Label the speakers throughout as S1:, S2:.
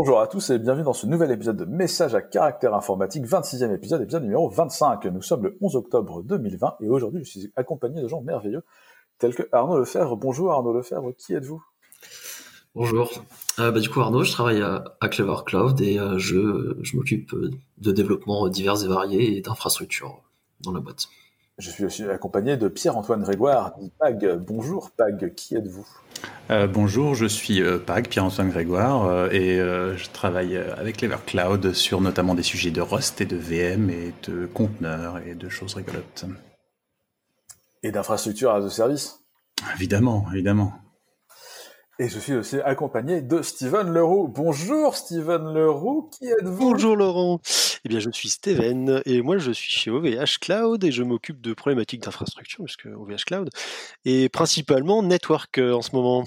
S1: Bonjour à tous et bienvenue dans ce nouvel épisode de Message à caractère informatique, 26e épisode, épisode numéro 25. Nous sommes le 11 octobre 2020 et aujourd'hui je suis accompagné de gens merveilleux tels que Arnaud Lefebvre. Bonjour Arnaud Lefebvre, qui êtes-vous?
S2: Bonjour. Euh, bah, du coup Arnaud, je travaille à, Clever Cloud et euh, je, m'occupe de développement divers et variés et d'infrastructures dans la boîte.
S1: Je suis aussi accompagné de Pierre-Antoine Grégoire, dit Pag. Bonjour Pag, qui êtes-vous?
S3: Euh, Bonjour, je suis euh, Pag, Pierre-Antoine Grégoire, euh, et je travaille avec Cloud sur notamment des sujets de Rust et de VM et de conteneurs et de choses rigolotes.
S1: Et d'infrastructures à de service?
S3: Évidemment, évidemment.
S1: Et je suis aussi accompagné de Steven Leroux. Bonjour Steven Leroux, qui êtes-vous?
S4: Bonjour Laurent. Eh bien, je suis Steven et moi je suis chez OVH Cloud et je m'occupe de problématiques d'infrastructure, puisque OVH Cloud, et principalement network euh, en ce moment,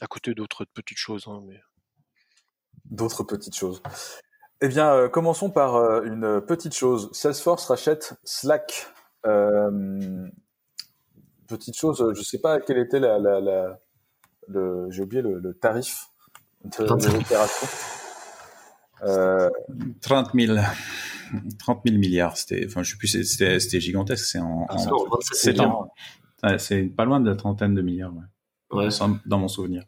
S4: à côté d'autres petites choses. Hein, mais...
S1: D'autres petites choses. Eh bien, euh, commençons par euh, une petite chose. Salesforce rachète Slack. petite chose, je ne sais pas quelle était la j'ai oublié le, tarif de, l'opération.
S3: 30 000. 30 000 milliards, c'était, enfin, je sais plus, c'était, gigantesque. C'est en, ah, c'est pas loin de la trentaine de milliards, ouais. dans mon souvenir.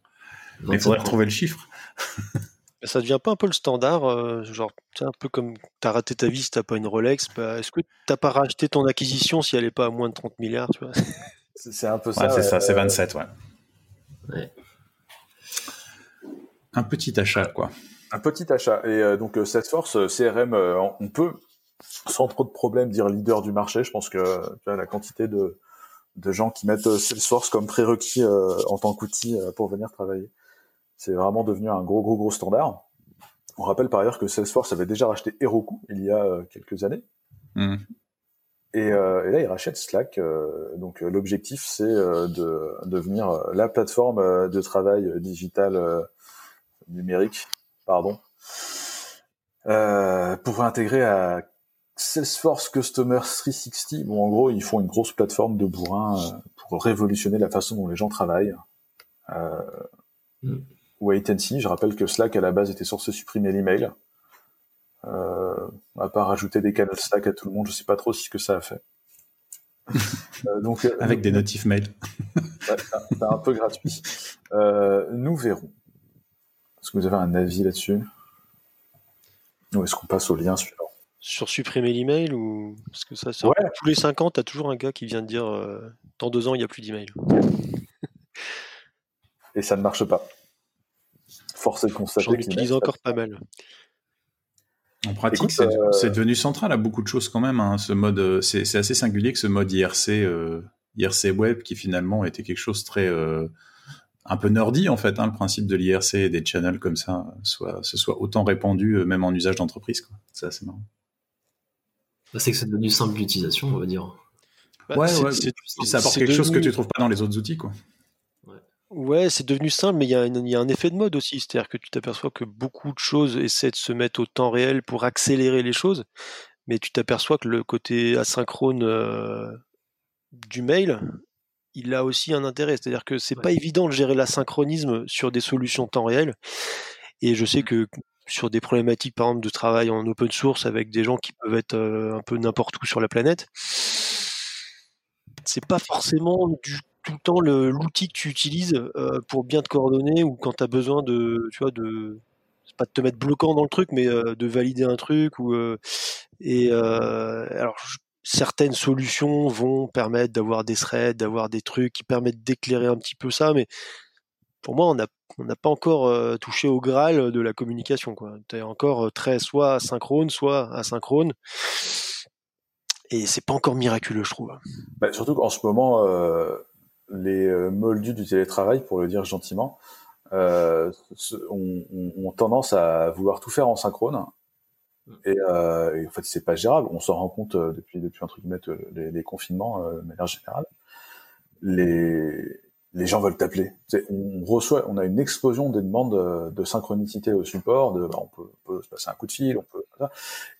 S3: Mais il faudrait retrouver le chiffre.
S4: ça devient pas un peu le standard, euh, genre, un peu comme t'as raté ta vie si t'as pas une Rolex. Bah, est-ce que t'as pas racheté ton acquisition si elle est pas à moins de 30 milliards, tu vois?
S1: C'est un peu ça.
S3: c'est ça, c'est 27, ouais. Un petit achat, quoi.
S1: Un petit achat. Et euh, donc euh, Salesforce, euh, CRM, on peut sans trop de problèmes dire leader du marché. Je pense que la quantité de, de gens qui mettent Salesforce comme prérequis en tant qu'outil pour venir travailler, c'est vraiment devenu un gros, gros, gros standard. On rappelle par ailleurs que Salesforce avait déjà racheté Heroku il y a quelques années. Mmh. Euh, et, là, ils rachètent Slack. Euh, donc, euh, l'objectif, c'est de devenir la plateforme de travail digital numérique, pardon, pour intégrer à Salesforce Customer 360. Bon, en gros, ils font une grosse plateforme de bourrin pour révolutionner la façon dont les gens travaillent. Mm. Wait and see. Je rappelle que Slack à la base était censé supprimer l'email. Euh, à part rajouter des canaux Slack à tout le monde, je sais pas trop ce que ça a fait.
S3: Euh, donc, euh, Avec des notifs mail.
S1: c'est un peu gratuit. nous verrons. Est-ce que vous avez un avis là-dessus? Ou est-ce qu'on passe au lien suivant?
S4: Sur supprimer l'email ou? Parce que ça, tous les 5 ans, tu as toujours un gars qui vient de dire dans deux ans, il n'y a plus d'email.
S1: Et ça ne marche pas. Force est de constater. J'en
S4: utilise encore pas mal.
S3: En pratique, euh, c'est devenu central à beaucoup de choses quand même. Hein, ce mode, euh, c'est assez singulier que ce mode IRC, euh, IRC web, qui finalement était quelque chose très un peu nerdy en fait. Hein, le principe de l'IRC et des channels comme ça, soit ce soit autant répandu même en usage d'entreprise. C'est assez marrant.
S2: Bah, c'est que c'est devenu simple d'utilisation, on va dire.
S3: Bah, ouais, ouais. ça apporte quelque chose que tu trouves pas dans les autres outils, quoi.
S4: Ouais, c'est devenu simple, mais il y, a un, effet de mode aussi. C'est-à-dire que tu t'aperçois que beaucoup de choses essaient de se mettre au temps réel pour accélérer les choses, mais tu t'aperçois que le côté asynchrone euh, du mail, il a aussi un intérêt. C'est-à-dire que c'est pas évident de gérer l'asynchronisme sur des solutions temps réel. Et je sais mmh. que sur des problématiques, par exemple, de travail en open source avec des gens qui peuvent être euh, un peu n'importe où sur la planète, c'est pas forcément du tout le temps l'outil que tu utilises euh, pour bien te coordonner ou quand tu as besoin de, tu vois, de, pas de te mettre bloquant dans le truc, mais euh, de valider un truc ou euh, et alors certaines solutions vont permettre d'avoir des threads, d'avoir des trucs qui permettent d'éclairer un petit peu ça, mais pour moi, on n'a pas encore touché au graal de la communication. Tu es encore très soit synchrone, soit asynchrone. Et c'est pas encore miraculeux, je trouve.
S1: Bah, surtout qu'en ce moment, les euh, moldus du télétravail, pour le dire gentiment, euh, ont, tendance à vouloir tout faire en synchrone. Et, euh, en fait, c'est pas gérable. On s'en rend compte euh, depuis depuis entre guillemets les, les confinements de manière générale. Les les gens veulent t'appeler. On reçoit, on a une explosion des demandes de, synchronicité au support. De, bah, on, peut, se passer un coup de fil, on peut.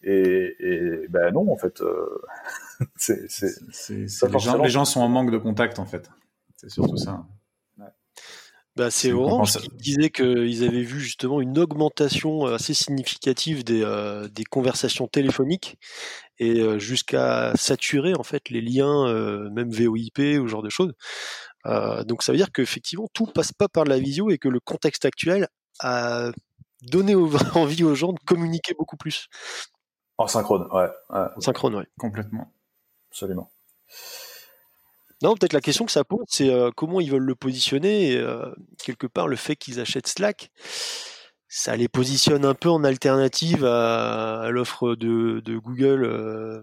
S1: Et, et ben non, en fait,
S3: c'est, les, gens, les gens sont en manque de contact en fait. C'est surtout ça.
S4: Bah, c'est Orange qui disait qu'ils avaient vu justement une augmentation assez significative des, des conversations téléphoniques et jusqu'à saturer en fait les liens, même VoIP ou ce genre de choses. donc ça veut dire qu'effectivement tout passe pas par la visio et que le contexte actuel a donné envie aux gens de communiquer beaucoup plus.
S1: En synchrone, ouais.
S4: En synchrone, ouais.
S3: Complètement.
S1: Absolument.
S4: Non, peut-être la question que ça pose, c'est euh, comment ils veulent le positionner. Et, euh, quelque part, le fait qu'ils achètent Slack, ça les positionne un peu en alternative à, l'offre de, Google. Euh,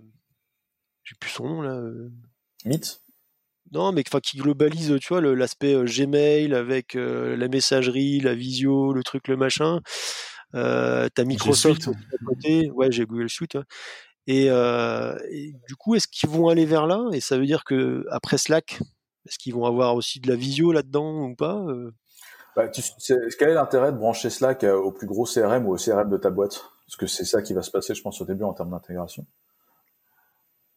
S4: j'ai plus son nom là.
S1: Meet?
S4: Non, mais qui globalise, tu vois, l'aspect Gmail avec la messagerie, la visio, le truc, le machin. Euh, T'as Microsoft à côté. Ouais, j'ai Google Suite. Euh, et, du coup, est-ce qu'ils vont aller vers là? Et ça veut dire que après Slack, est-ce qu'ils vont avoir aussi de la visio là-dedans ou pas euh?
S1: bah, Quel est l'intérêt de brancher Slack euh, au plus gros CRM ou au CRM de ta boîte? Parce que c'est ça qui va se passer, je pense, au début en termes d'intégration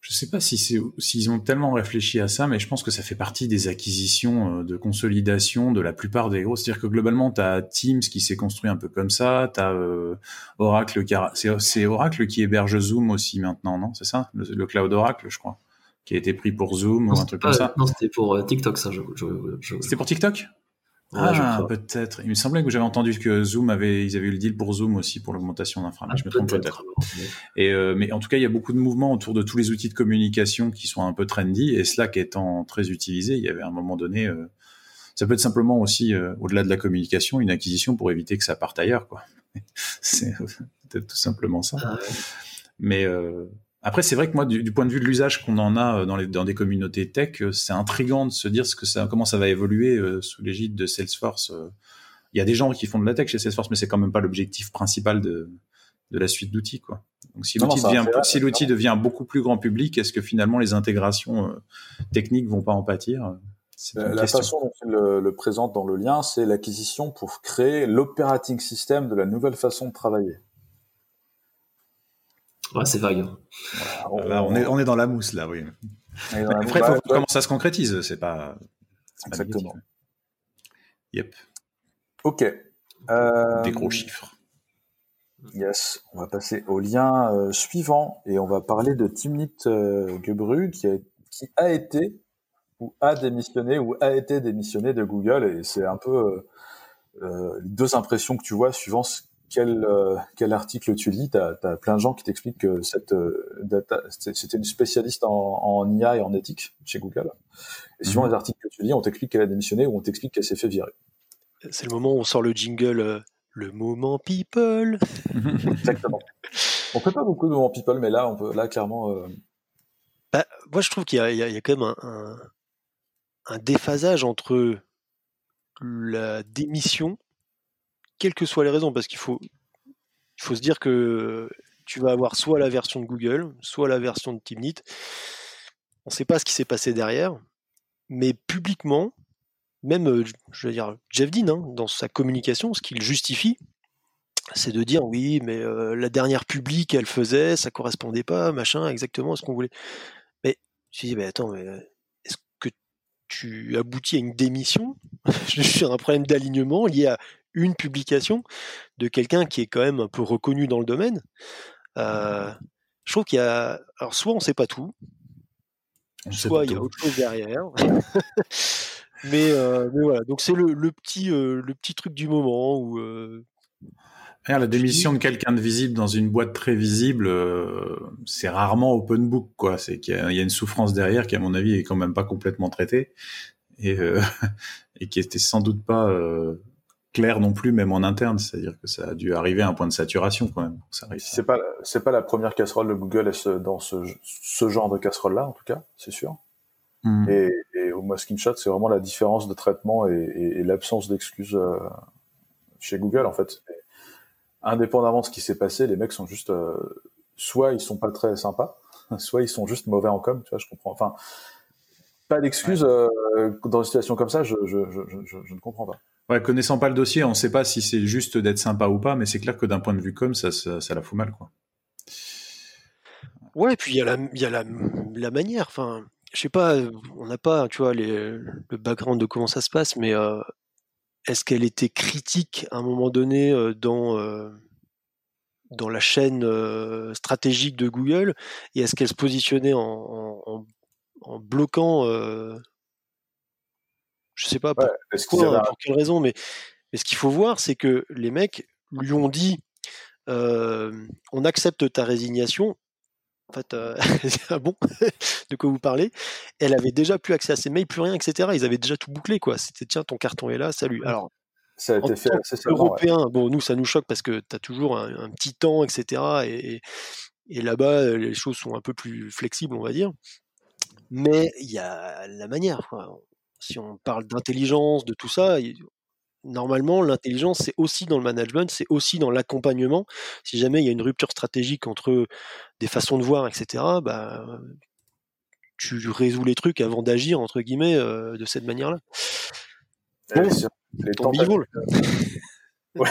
S3: je sais pas si c'est s'ils ont tellement réfléchi à ça, mais je pense que ça fait partie des acquisitions euh, de consolidation de la plupart des gros. C'est-à-dire que globalement, tu as Teams qui s'est construit un peu comme ça, tu as euh, Oracle qui c'est Oracle qui héberge Zoom aussi maintenant, non C'est ça? Le, cloud Oracle, je crois, qui a été pris pour Zoom ou un truc comme ça.
S2: Non, c'était pour euh, TikTok ça. Je,
S3: C'était pour TikTok? Ah, peut-être. Il me semblait que j'avais entendu que Zoom avait, ils avaient eu le deal pour Zoom aussi pour l'augmentation d'infra. Ah, je me trompe peut-être. Et euh, mais en tout cas, il y a beaucoup de mouvements autour de tous les outils de communication qui sont un peu trendy et Slack étant très utilisé, il y avait un moment donné. Euh, ça peut être simplement aussi, euh, au-delà de la communication, une acquisition pour éviter que ça parte ailleurs, quoi. C'est peut-être tout simplement ça. Ah mais après, c'est vrai que moi, du, point de vue de l'usage qu'on en a euh, dans, les, dans des communautés tech, euh, c'est intrigant de se dire ce que ça, comment ça va évoluer euh, sous l'égide de Salesforce. Il y a des gens qui font de la tech chez Salesforce, mais c'est quand même pas l'objectif principal de, de la suite d'outils, quoi. Donc, si l'outil devient, si l'outil devient beaucoup plus grand public, est-ce que finalement les intégrations techniques vont pas en pâtir
S1: La façon dont il le, le présente dans le lien, c'est l'acquisition pour créer l'operating system de la nouvelle façon de travailler.
S2: Ouais, c'est vague.
S3: on, est, on est dans la mousse, là, oui. Après, il faut comment ça se concrétise, c'est pas.
S1: Exactement.
S3: yep.
S1: Ok.
S3: Euh, Des gros chiffres.
S1: Yes, on va passer au lien euh, suivant et on va parler de Timnit euh, Gebru qui a, qui a été ou a démissionné ou a été démissionné de Google et c'est un peu les deux impressions que tu vois suivant ce quel, euh, quel article tu lis, tu as, plein de gens qui t'expliquent que cette euh, data, c'était une spécialiste en, en, IA et en éthique chez Google. Et suivant mhm. les articles que tu lis, on t'explique qu'elle a démissionné ou on t'explique qu'elle s'est fait virer.
S4: C'est le moment où on sort le jingle, euh, le moment people.
S1: Exactement. On fait pas beaucoup de moments people, mais là, on peut, là, clairement.
S4: Bah, moi, je trouve qu'il y, y, a quand même un, un déphasage entre la démission quelles que soient les raisons, parce qu'il faut, il faut se dire que tu vas avoir soit la version de Google, soit la version de Timnit. On ne sait pas ce qui s'est passé derrière, mais publiquement, même, euh, je veux dire, Jeff Dean, hein, dans sa communication, ce qu'il justifie, c'est de dire oui, mais euh, la dernière publique qu'elle faisait, ça correspondait pas, machin, exactement à ce qu'on voulait. Mais je me dis, mais attends, mais euh, est-ce que tu aboutis à une démission? Sur un problème d'alignement lié à une publication de quelqu'un qui est quand même un peu reconnu dans le domaine. Euh, je trouve qu'il y a, alors soit on sait pas tout, soit il y a autre chose derrière. Euh, mais, voilà, donc c'est le, petit euh, le petit truc du moment où.
S3: la démission de quelqu'un de visible dans une boîte très visible, c'est rarement open book, quoi. C'est qu'il y, a une souffrance derrière qui, à mon avis, est quand même pas complètement traitée et, et qui était sans doute pas clair non plus, même en interne. C'est-à-dire que ça a dû arriver à un point de saturation quand même.
S1: C'est pas c'est pas la première casserole de Google dans ce, ce genre de casserole-là, en tout cas, c'est sûr. Hmm. Et, et, au Shot, c'est vraiment la différence de traitement et, l'absence d'excuses euh, chez Google, en fait. indépendamment de ce qui s'est passé, les mecs sont juste euh, soit ils sont pas très sympas, soit ils sont juste mauvais en com. Tu vois, je comprends. Enfin, pas d'excuses euh, dans une situation comme ça, je, je, je, je ne comprends pas.
S3: Ouais, connaissant pas le dossier, on ne sait pas si c'est juste d'être sympa ou pas, mais c'est clair que d'un point de vue com, ça, ça, la fout mal, quoi.
S4: Ouais, et puis il y a la, y a la, la manière. Enfin, je sais pas, on n'a pas, tu vois, le background de comment ça se passe, mais euh, est-ce qu'elle était critique à un moment donné dans dans la chaîne stratégique de Google et est-ce qu'elle se positionnait en, en, bloquant je sais pas pour, quelle raison mais, mais ce qu'il faut voir c'est que les mecs lui ont dit on accepte ta résignation en fait, euh, ah bon, de quoi vous parlez Elle avait déjà plus accès à ses mails, plus rien, etc. Ils avaient déjà tout bouclé, quoi. C'était tiens, ton carton est là, salut. Alors,
S1: ça a été fait
S4: européen, bon, nous, ça nous choque parce que tu as toujours un, petit temps, etc. Et, et là-bas, les choses sont un peu plus flexibles, on va dire. Mais il y a la manière. Quoi. Si on parle d'intelligence, de tout ça, normalement, l'intelligence, c'est aussi dans le management, c'est aussi dans l'accompagnement. Si jamais il y a une rupture stratégique entre des façons de voir, etc., bah, tu résous les trucs avant d'agir, entre guillemets, euh, de cette manière-là.
S1: Eh bon, ouais.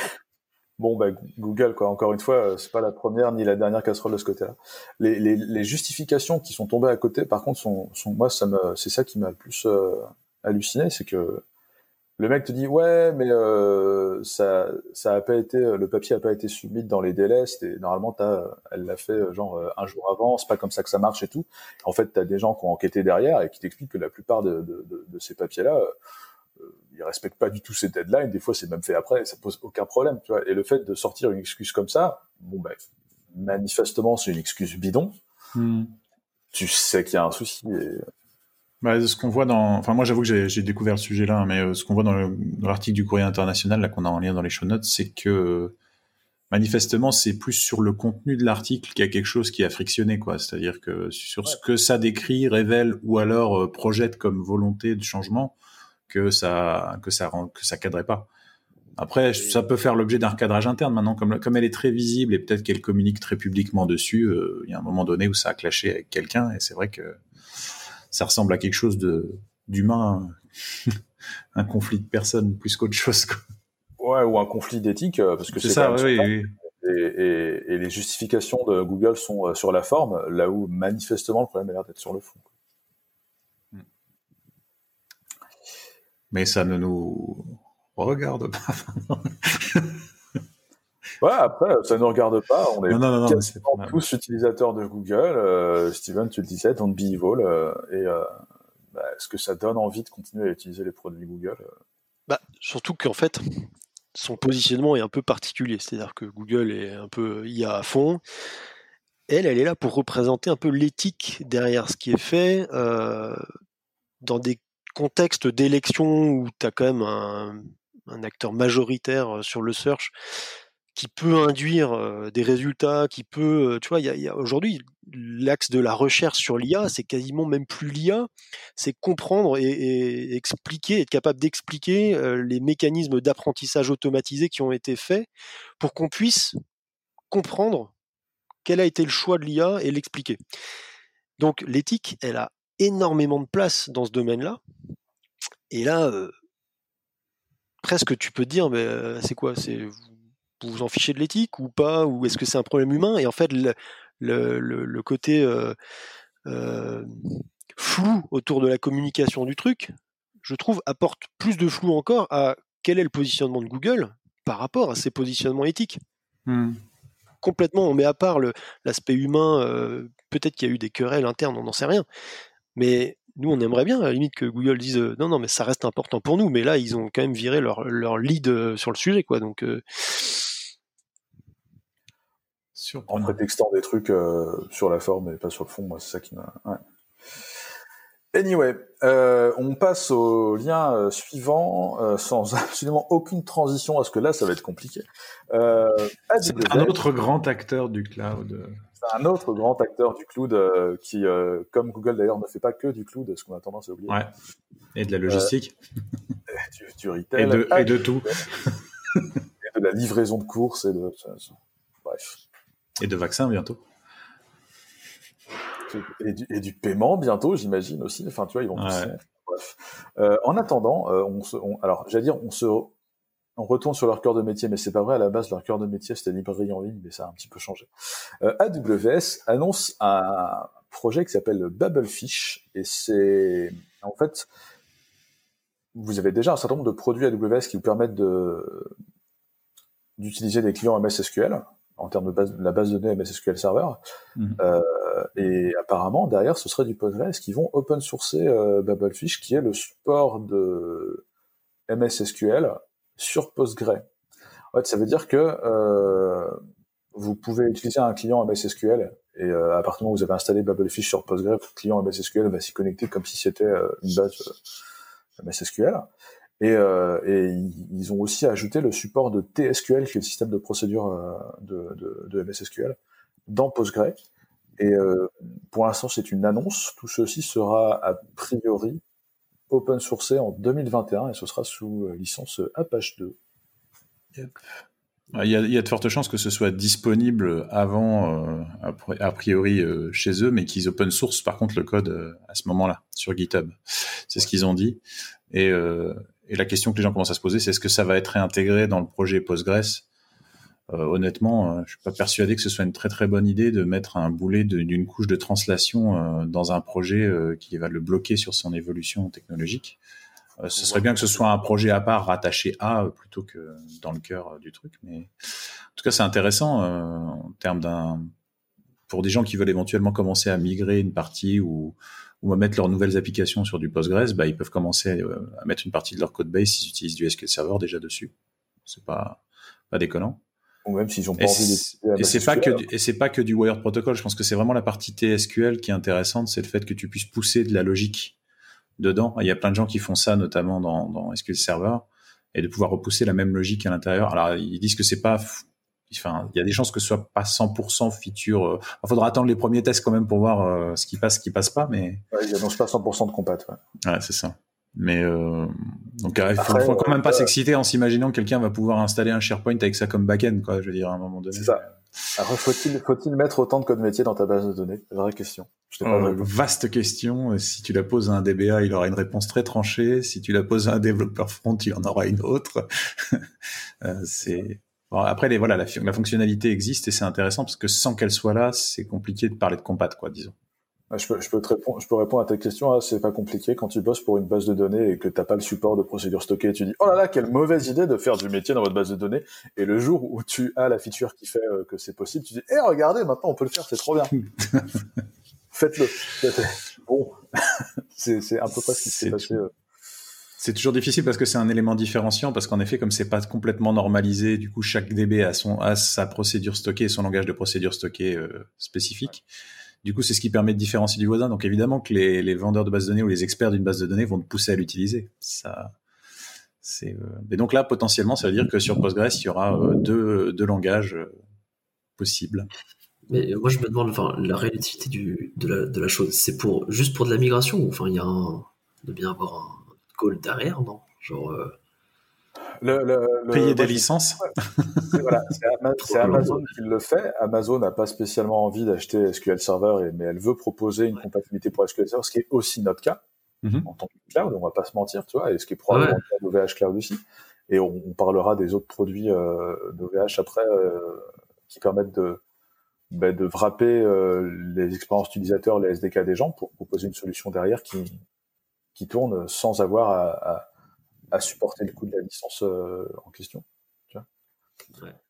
S1: Bon, bah, Google, quoi. Encore une fois, euh, c'est pas la première ni la dernière casserole de ce côté-là. Les, justifications qui sont tombées à côté, par contre, sont, moi, ça me, c'est ça qui m'a le plus euh, halluciné, c'est que le mec te dit ouais mais euh, ça ça a pas été le papier a pas été submis dans les délais et normalement elle l'a fait euh, genre euh, un jour avant c'est pas comme ça que ça marche et tout. En fait tu as des gens qui ont enquêté derrière et qui t'expliquent que la plupart de, de, ces papiers là ils respectent pas du tout ces deadlines. Des fois c'est même fait après ça pose aucun problème tu vois. Et le fait de sortir une excuse comme ça bon ben manifestement c'est une excuse bidon. Hmm. tu sais qu'il y a un souci et
S3: bah, ce qu'on voit dans, enfin moi j'avoue que j'ai découvert le sujet-là, hein, mais euh, ce qu'on voit dans l'article du Courrier international là qu'on a en lien dans les show notes, c'est que manifestement c'est plus sur le contenu de l'article qu'il y a quelque chose qui a frictionné quoi. C'est-à-dire que sur ce que ça décrit, révèle ou alors euh, projette comme volonté de changement, que ça que ça rend, que ça cadrait pas. Après, ça peut faire l'objet d'un recadrage interne maintenant, comme, comme elle est très visible et peut-être qu'elle communique très publiquement dessus. Euh, il y a un moment donné où ça a clashé avec quelqu'un et c'est vrai que ça ressemble à quelque chose de d'humain, un conflit de personnes plus qu'autre chose. Quoi.
S1: Ouais, ou un conflit d'éthique, euh, parce que c'est
S3: ça, oui, oui.
S1: Et, et, les justifications de Google sont euh, sur la forme, là où manifestement le problème a l'air d'être sur le fond.
S3: Mais ça ne nous regarde pas.
S1: Ouais, après, ça ne regarde pas. On est, non, tous utilisateurs de Google. Euh, Steven, tu le disais, don't be evil. Euh, et euh, bah, est-ce que ça donne envie de continuer à utiliser les produits Google
S4: bah, Surtout qu'en fait, son positionnement est un peu particulier. C'est-à-dire que Google est un peu IA à fond. Elle, elle est là pour représenter un peu l'éthique derrière ce qui est fait dans des contextes d'élection où tu as quand même un, un acteur majoritaire sur le search qui peut induire des résultats, qui peut, tu vois, il y a, aujourd'hui l'axe de la recherche sur l'IA, c'est quasiment même plus l'IA, c'est comprendre et, expliquer, être capable d'expliquer les mécanismes d'apprentissage automatisé qui ont été faits pour qu'on puisse comprendre quel a été le choix de l'IA et l'expliquer. Donc l'éthique, elle a énormément de place dans ce domaine-là. Et là, presque tu peux te dire, mais c'est quoi? Vous vous en fichez de l'éthique ou pas Ou est-ce que c'est un problème humain? Et en fait, le, le, côté euh, euh, flou autour de la communication du truc, je trouve, apporte plus de flou encore à quel est le positionnement de Google par rapport à ses positionnements éthiques. Hmm. Complètement, on met à part l'aspect humain, euh, peut-être qu'il y a eu des querelles internes, on n'en sait rien. Mais nous, on aimerait bien, à la limite, que Google dise non, non, mais ça reste important pour nous. Mais là, ils ont quand même viré leur, leur lead sur le sujet, quoi. Donc,
S1: en prétextant des trucs euh, sur la forme et pas sur le fond, moi, c'est ça qui m'a. Anyway, euh, on passe au lien euh, suivant sans absolument aucune transition, parce que là, ça va être compliqué.
S3: c'est un autre grand acteur du cloud.
S1: C'est un autre grand acteur du cloud qui, comme Google d'ailleurs, ne fait pas que du cloud, ce qu'on a tendance à oublier.
S3: Ouais. Et de la logistique.
S1: du, retail.
S3: Et de, et de tout.
S1: et de la livraison de courses et de. Bref.
S3: Et de vaccins bientôt.
S1: Et du, paiement bientôt, j'imagine aussi. Enfin, tu vois, ils vont. Bref. Euh, en attendant, euh, on, se, alors, j'allais dire, on se, on retourne sur leur cœur de métier, mais c'est pas vrai. À la base, leur cœur de métier, c'était librairie en ligne, mais ça a un petit peu changé. Euh, AWS annonce un projet qui s'appelle Bubblefish, et c'est en fait vous avez déjà un certain nombre de produits AWS qui vous permettent de d'utiliser des clients MS SQL en termes de, base, la base de données MS SQL Server. Mhm. Euh, et apparemment, derrière, ce serait du Postgres qui vont open sourcer euh, Babelfish, qui est le support de MS SQL sur Postgre. En fait, ça veut dire que euh, vous pouvez utiliser un client MS SQL et euh, à partir du moment où vous avez installé Babelfish sur Postgre, votre client MS SQL va s'y connecter comme si c'était euh, une base MS SQL. Et, euh, et, ils ont aussi ajouté le support de TSQL, qui est le système de procédure euh, de, de, de, MS SQL, dans Postgre. Et euh, pour l'instant, c'est une annonce. Tout ceci sera a priori open sourcé en 2021 et ce sera sous licence Apache 2.
S3: Il y, a, il y, a, de fortes chances que ce soit disponible avant, euh, a priori, euh, chez eux, mais qu'ils open source par contre le code à ce moment-là sur GitHub. C'est ce qu'ils ont dit. Et, et, la question que les gens commencent à se poser, c'est est-ce que ça va être réintégré dans le projet Postgres? Honnêtement, je suis pas persuadé que ce soit une très très bonne idée de mettre un boulet d'une couche de translation dans un projet qui va le bloquer sur son évolution technologique. Euh, ce serait bien que ce soit un projet à part rattaché à euh, plutôt que dans le cœur euh, du truc. Mais en tout cas, c'est intéressant en termes d'un pour des gens qui veulent éventuellement commencer à migrer une partie ou, ou à mettre leurs nouvelles applications sur du Postgres, bah, ils peuvent commencer à, mettre une partie de leur code base s'ils utilisent du SQL Server déjà dessus. C'est pas pas déconnant.
S1: Ou même s'ils ont pas envie
S3: Et c'est pas que et c'est pas que du Wired Protocol. Je pense que c'est vraiment la partie TSQL qui est intéressante, c'est le fait que tu puisses pousser de la logique dedans. Il y a plein de gens qui font ça, notamment dans, dans SQL Server, et de pouvoir repousser la même logique à l'intérieur. Alors, ils disent que c'est pas, enfin, il y a des chances que ce soit pas 100% feature. Euh, il faudra attendre les premiers tests quand même pour voir euh, ce qui passe, ce qui passe pas, mais.
S1: Ouais, ils annoncent pas 100% de compat.
S3: Ouais, ouais c'est ça. Mais euh, donc il faut, faut, quand même pas s'exciter en s'imaginant que quelqu'un va pouvoir installer un SharePoint avec ça comme backend, quoi. Je veux dire à un moment donné.
S1: C'est ça. Alors faut-il mettre autant de code métier dans ta base de données? Vraie question.
S3: Euh, vaste question. Si tu la poses à un DBA, il aura une réponse très tranchée. Si tu la poses à un développeur front, il en aura une autre. euh, c'est bon, après les voilà la, la, fonctionnalité existe et c'est intéressant parce que sans qu'elle soit là, c'est compliqué de parler de compat quoi, disons.
S1: Je peux, je peux, te répondre, je peux répondre à ta question. Hein, c'est pas compliqué. Quand tu bosses pour une base de données et que t'as pas le support de procédure stockée, tu dis oh là là, quelle mauvaise idée de faire du métier dans votre base de données. Et le jour où tu as la feature qui fait euh, que c'est possible, tu dis eh regardez, maintenant on peut le faire, c'est trop bien. Faites-le. Bon, c'est un peu pas ce qui s'est passé. Euh.
S3: C'est toujours difficile parce que c'est un élément différenciant parce qu'en effet, comme c'est pas complètement normalisé, du coup, chaque DB a son a sa procédure stockée, son langage de procédure stockée euh, spécifique. Du coup, c'est ce qui permet de différencier du voisin. Donc évidemment que les, vendeurs de bases de données ou les experts d'une base de données vont te pousser à l'utiliser. Ça, c'est. Euh... Et donc là, potentiellement, ça veut dire que sur Postgres, il y aura euh, deux, deux langages euh, possibles.
S2: Mais moi, je me demande, enfin, la réalité du, de, la, de la chose, c'est pour juste pour de la migration ou enfin, il y a un, de bien avoir un call derrière, non? Genre. Euh,
S3: Payer des licences.
S1: C'est Amazon qui le fait. Amazon n'a pas spécialement envie d'acheter SQL Server, mais elle veut proposer une compatibilité pour SQL Server, ce qui est aussi notre cas mm-hmm. en tant que cloud. On va pas se mentir, tu vois, et ce qui est probablement le cas d'OVH Cloud aussi. Et on, parlera des autres produits euh, d'OVH après euh, qui permettent de, bah, de wrapper euh, les expériences utilisateurs, les SDK des gens pour proposer une solution derrière qui, qui tourne sans avoir à, à à supporter le coût de la licence euh, en question.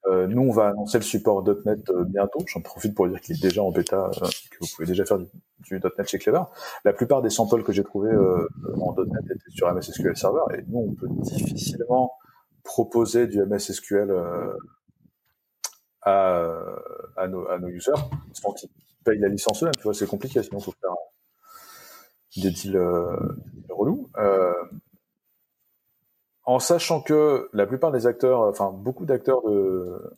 S1: Euh, nous, on va annoncer le support .NET euh, bientôt. J'en profite pour dire qu'il est déjà en bêta, que vous pouvez déjà faire du, .NET chez Clever. La plupart des samples que j'ai trouvés en .NET étaient sur MS SQL Server, et nous, on peut difficilement proposer du MS SQL à, à, nos, à nos users sans qu'ils payent la licence eux-mêmes. Tu vois, c'est compliqué, sinon il faut faire des deals, des relous en sachant que la plupart des acteurs, enfin beaucoup d'acteurs de,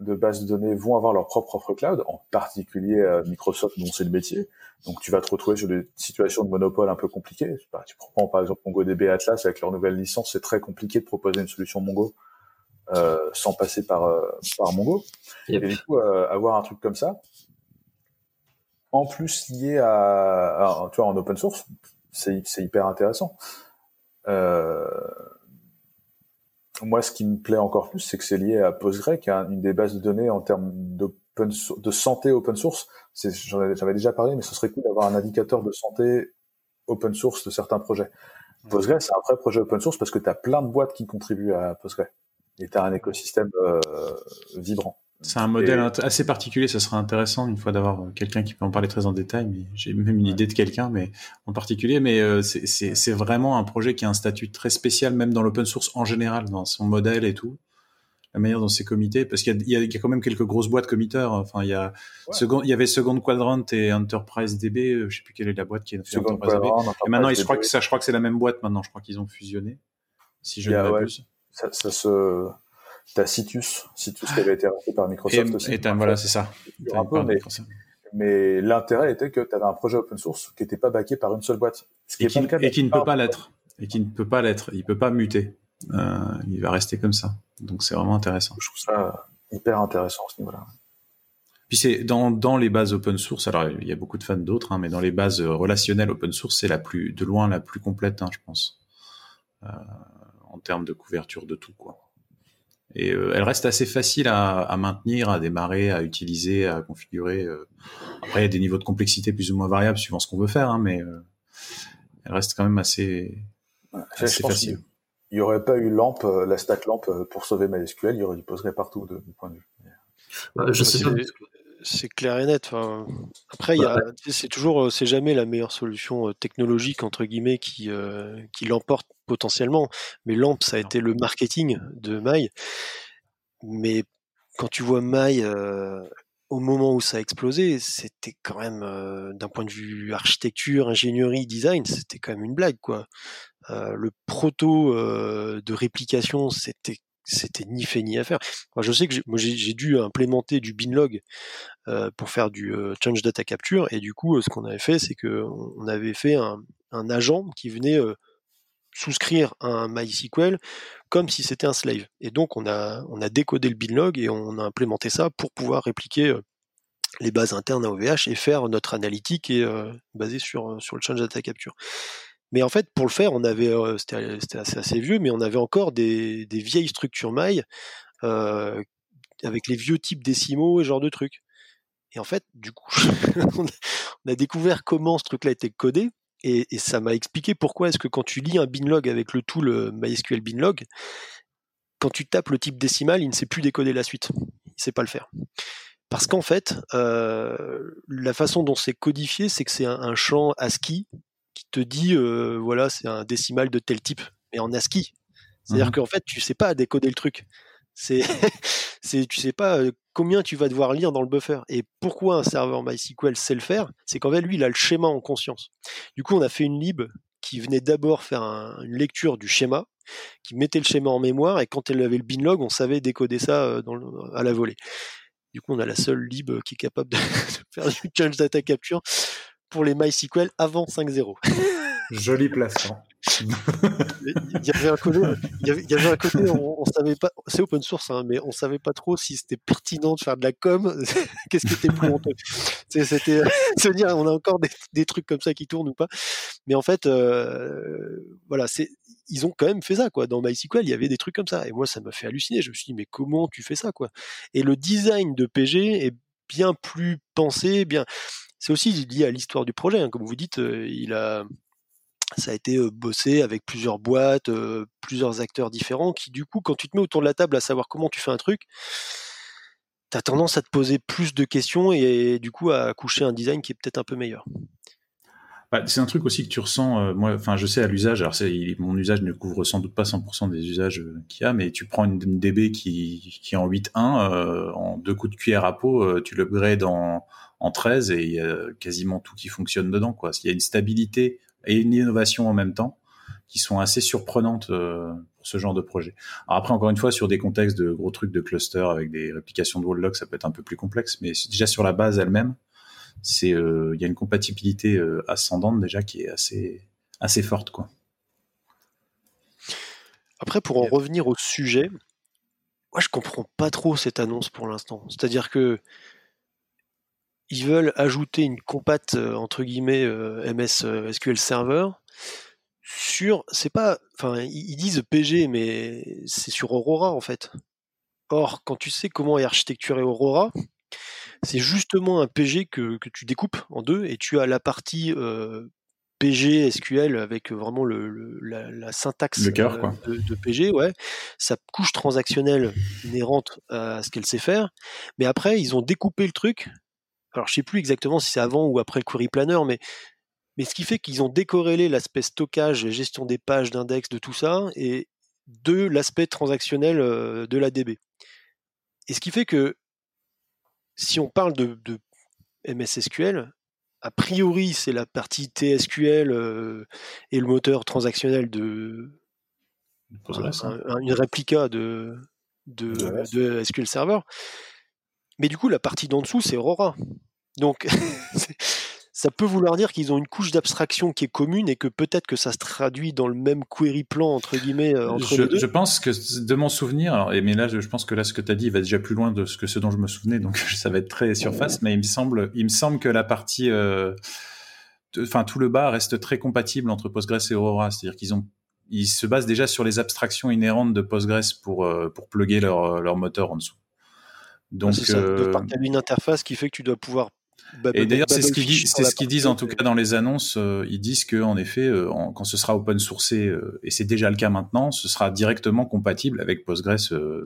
S1: de bases de données vont avoir leur propre offre cloud, en particulier euh, Microsoft dont c'est le métier. Donc tu vas te retrouver sur des situations de monopole un peu compliquées. Tu prends par exemple MongoDB Atlas avec leur nouvelle licence, c'est très compliqué de proposer une solution Mongo euh, sans passer par, euh, par Mongo. Et du coup, euh, avoir un truc comme ça, en plus lié à, tu vois, en open source, c'est hyper intéressant. Euh, moi, ce qui me plaît encore plus, c'est que c'est lié à Postgre, qui est une des bases de données en termes de santé open source. J'en avais déjà parlé, mais ce serait cool d'avoir un indicateur de santé open source de certains projets. Postgre, c'est un vrai projet open source parce que tu as plein de boîtes qui contribuent à Postgre. Et tu as un écosystème euh, vibrant.
S3: C'est un modèle assez particulier, ça sera intéressant une fois d'avoir quelqu'un qui peut en parler très en détail, mais j'ai même une idée de quelqu'un, mais en particulier, mais euh, c'est vraiment un projet qui a un statut très spécial, même dans l'open source en général, dans son modèle et tout la manière dont c'est comité, parce qu'il y, y, a quand même quelques grosses boîtes committeurs. Enfin, il y a second, il y avait Second Quadrant et Enterprise DB. Euh, je sais plus quelle est la boîte qui est fait Enterprise DB. et maintenant, je crois que ça, je crois que c'est la même boîte maintenant. Je crois qu'ils ont fusionné. Si je ne m'abuse.
S1: Ça, ça se, t'as Citus, Citus qui avait été racheté par Microsoft
S3: et,
S1: aussi.
S3: Et voilà, c'est ça.
S1: Un peu, mais, mais l'intérêt était que tu avais un projet open source qui n'était pas backé par une seule boîte.
S3: Ce qui et, qui, et qui ne peut pas l'être. Et qui ne peut pas l'être. Il peut pas muter. Euh, il va rester comme ça. Donc c'est vraiment intéressant.
S1: Je trouve ça hyper intéressant à ce niveau-là.
S3: Puis c'est dans, dans les bases open source, alors il y a beaucoup de fans d'autres, hein, mais dans les bases relationnelles open source, c'est la plus de loin la plus complète, hein, je pense, euh, en termes de couverture de tout, quoi. Et euh, elle reste assez facile à, à, maintenir, à démarrer, à utiliser, à configurer. Euh. Après, il y a des niveaux de complexité plus ou moins variables suivant ce qu'on veut faire, hein, mais euh, elle reste quand même assez, assez facile
S1: il n'y aurait pas eu LAMP, euh, la stack LAMP euh, pour sauver MySQL, il y aurait du Postgre partout de mon point de vue.
S2: Bah, je sais
S4: C'est clair et net. après, c'est toujours, euh, c'est jamais la meilleure solution technologique entre guillemets qui qui l'emporte potentiellement. Mais LAMP, ça a été le marketing de My. Mais quand tu vois My au moment où ça a explosé, c'était quand même, d'un point de vue architecture, ingénierie, design, c'était quand même une blague, quoi. Euh, le proto euh, de réplication, c'était c'était ni fait ni à faire. je sais que j'ai dû implémenter du binlog euh, pour faire du change data capture et du coup ce qu'on avait fait c'est que on avait fait un, agent qui venait souscrire un MySQL comme si c'était un slave. Et donc on a on a décodé le binlog et on a implémenté ça pour pouvoir répliquer les bases internes à OVH et faire notre analytique et basé sur sur le change data capture. Mais en fait, pour le faire, on avait, euh, c'était assez, assez, vieux, mais on avait encore des, des vieilles structures mailles euh, avec les vieux types décimaux et genre de trucs. Et en fait, du coup, on a découvert comment ce truc-là était codé, et, ça m'a expliqué pourquoi est-ce que quand tu lis un binlog avec le tool euh, MySQL binlog, quand tu tapes le type décimal, il ne sait plus décoder la suite. Il ne sait pas le faire. Parce qu'en fait, euh, la façon dont c'est codifié, c'est que c'est un, un champ ASCII te dit euh, voilà c'est un décimal de tel type mais en ASCII. C'est-à-dire mmh qu'en fait tu sais pas décoder le truc. C'est c'est tu sais pas euh, combien tu vas devoir lire dans le buffer. Et pourquoi un serveur MySQL sait le faire? C'est qu'en fait lui il a le schéma en conscience. Du coup on a fait une lib qui venait d'abord faire une lecture du schéma qui mettait le schéma en mémoire et quand elle avait le binlog on savait décoder ça euh, à la volée. Du coup on a la seule lib qui est capable de, de faire du change data capture pour les MySQL avant 5.0.
S3: Joli placement.
S4: il y avait un côté, il y avait, un côté on, savait pas, c'est open source, hein, mais on savait pas trop si c'était pertinent de faire de la com, qu'est-ce qui était plus honteux. C'était se dire, on a encore des, trucs comme ça qui tournent ou pas. Mais en fait, euh, voilà, c'est, ils ont quand même fait ça, quoi. Dans MySQL, il y avait des trucs comme ça. Et moi, ça m'a fait halluciner. Je me suis dit, mais comment tu fais ça, quoi? Et le design de PG est bien plus pensé, bien, c'est aussi lié à l'histoire du projet. Hein. Comme vous dites, il a, ça a été bossé avec plusieurs boîtes, plusieurs acteurs différents, qui du coup, quand tu te mets autour de la table à savoir comment tu fais un truc, tu as tendance à te poser plus de questions et, du coup à coucher un design qui est peut-être un peu meilleur.
S3: Bah, c'est un truc aussi que tu ressens. moi, enfin, je sais à l'usage. Alors, mon usage ne couvre sans doute pas 100% des usages qu'il y a, mais tu prends une, DB qui, qui est en 8.1, en deux coups de cuillère à peau, tu l'upgrades en, en 13 et il y a quasiment tout qui fonctionne dedans. Quoi. Il y a une stabilité et une innovation en même temps qui sont assez surprenantes euh, pour ce genre de projet. Alors après, encore une fois, sur des contextes de gros trucs de cluster avec des réplications de wall ça peut être un peu plus complexe, mais déjà sur la base elle-même, c'est euh, il y a une compatibilité euh, ascendante déjà qui est assez assez forte quoi.
S4: Après, pour en revenir au sujet, moi je comprends pas trop cette annonce pour l'instant. C'est-à-dire que ils veulent ajouter une compat euh, entre guillemets euh, MS euh, SQL Server sur c'est pas enfin ils disent PG mais c'est sur Aurora en fait. Or quand tu sais comment est architecturé Aurora, c'est justement un PG que, tu découpes en deux et tu as la partie PG SQL avec vraiment le, la, syntaxe
S3: euh,
S4: de, PG, ouais, sa couche transactionnelle inhérente à ce qu'elle sait faire. Mais après, ils ont découpé le truc. Alors, je sais plus exactement si c'est avant ou après le query planner, mais mais ce qui fait qu'ils ont décorrélé l'aspect stockage, gestion des pages, d'index, de tout ça, et de l'aspect transactionnel de la DB. Et ce qui fait que si on parle de, de MSSQL, a priori, c'est la partie TSQL euh, et le moteur transactionnel de une réplica de, de, SQL Server. Mais du coup, la partie d'en dessous, c'est Aurora. Donc, ça peut vouloir dire qu'ils ont une couche d'abstraction qui est commune et que peut-être que ça se traduit dans le même query plan entre guillemets euh, entre
S3: je,
S4: les deux.
S3: Je pense que de mon souvenir, alors, mais là je pense que là ce que tu as dit va déjà plus loin de ce que ce dont je me souvenais, donc ça va être très surface, mais il me semble, il me semble que la partie, euh, enfin tout le bas reste très compatible entre Postgres et Aurora, c'est-à-dire qu'ils ont ils se basent déjà sur les abstractions inhérentes de Postgres pour euh, pour plugger leur leur moteur en dessous.
S4: Donc, c'est ça. Euh... une interface qui fait que tu dois pouvoir
S3: et d'ailleurs, c'est ce qu'ils disent, c'est ce qu'ils disent en tout cas dans les annonces. Euh, ils disent que en effet, euh, quand ce sera open sourcé, euh, et c'est déjà le cas maintenant, ce sera directement compatible avec Postgres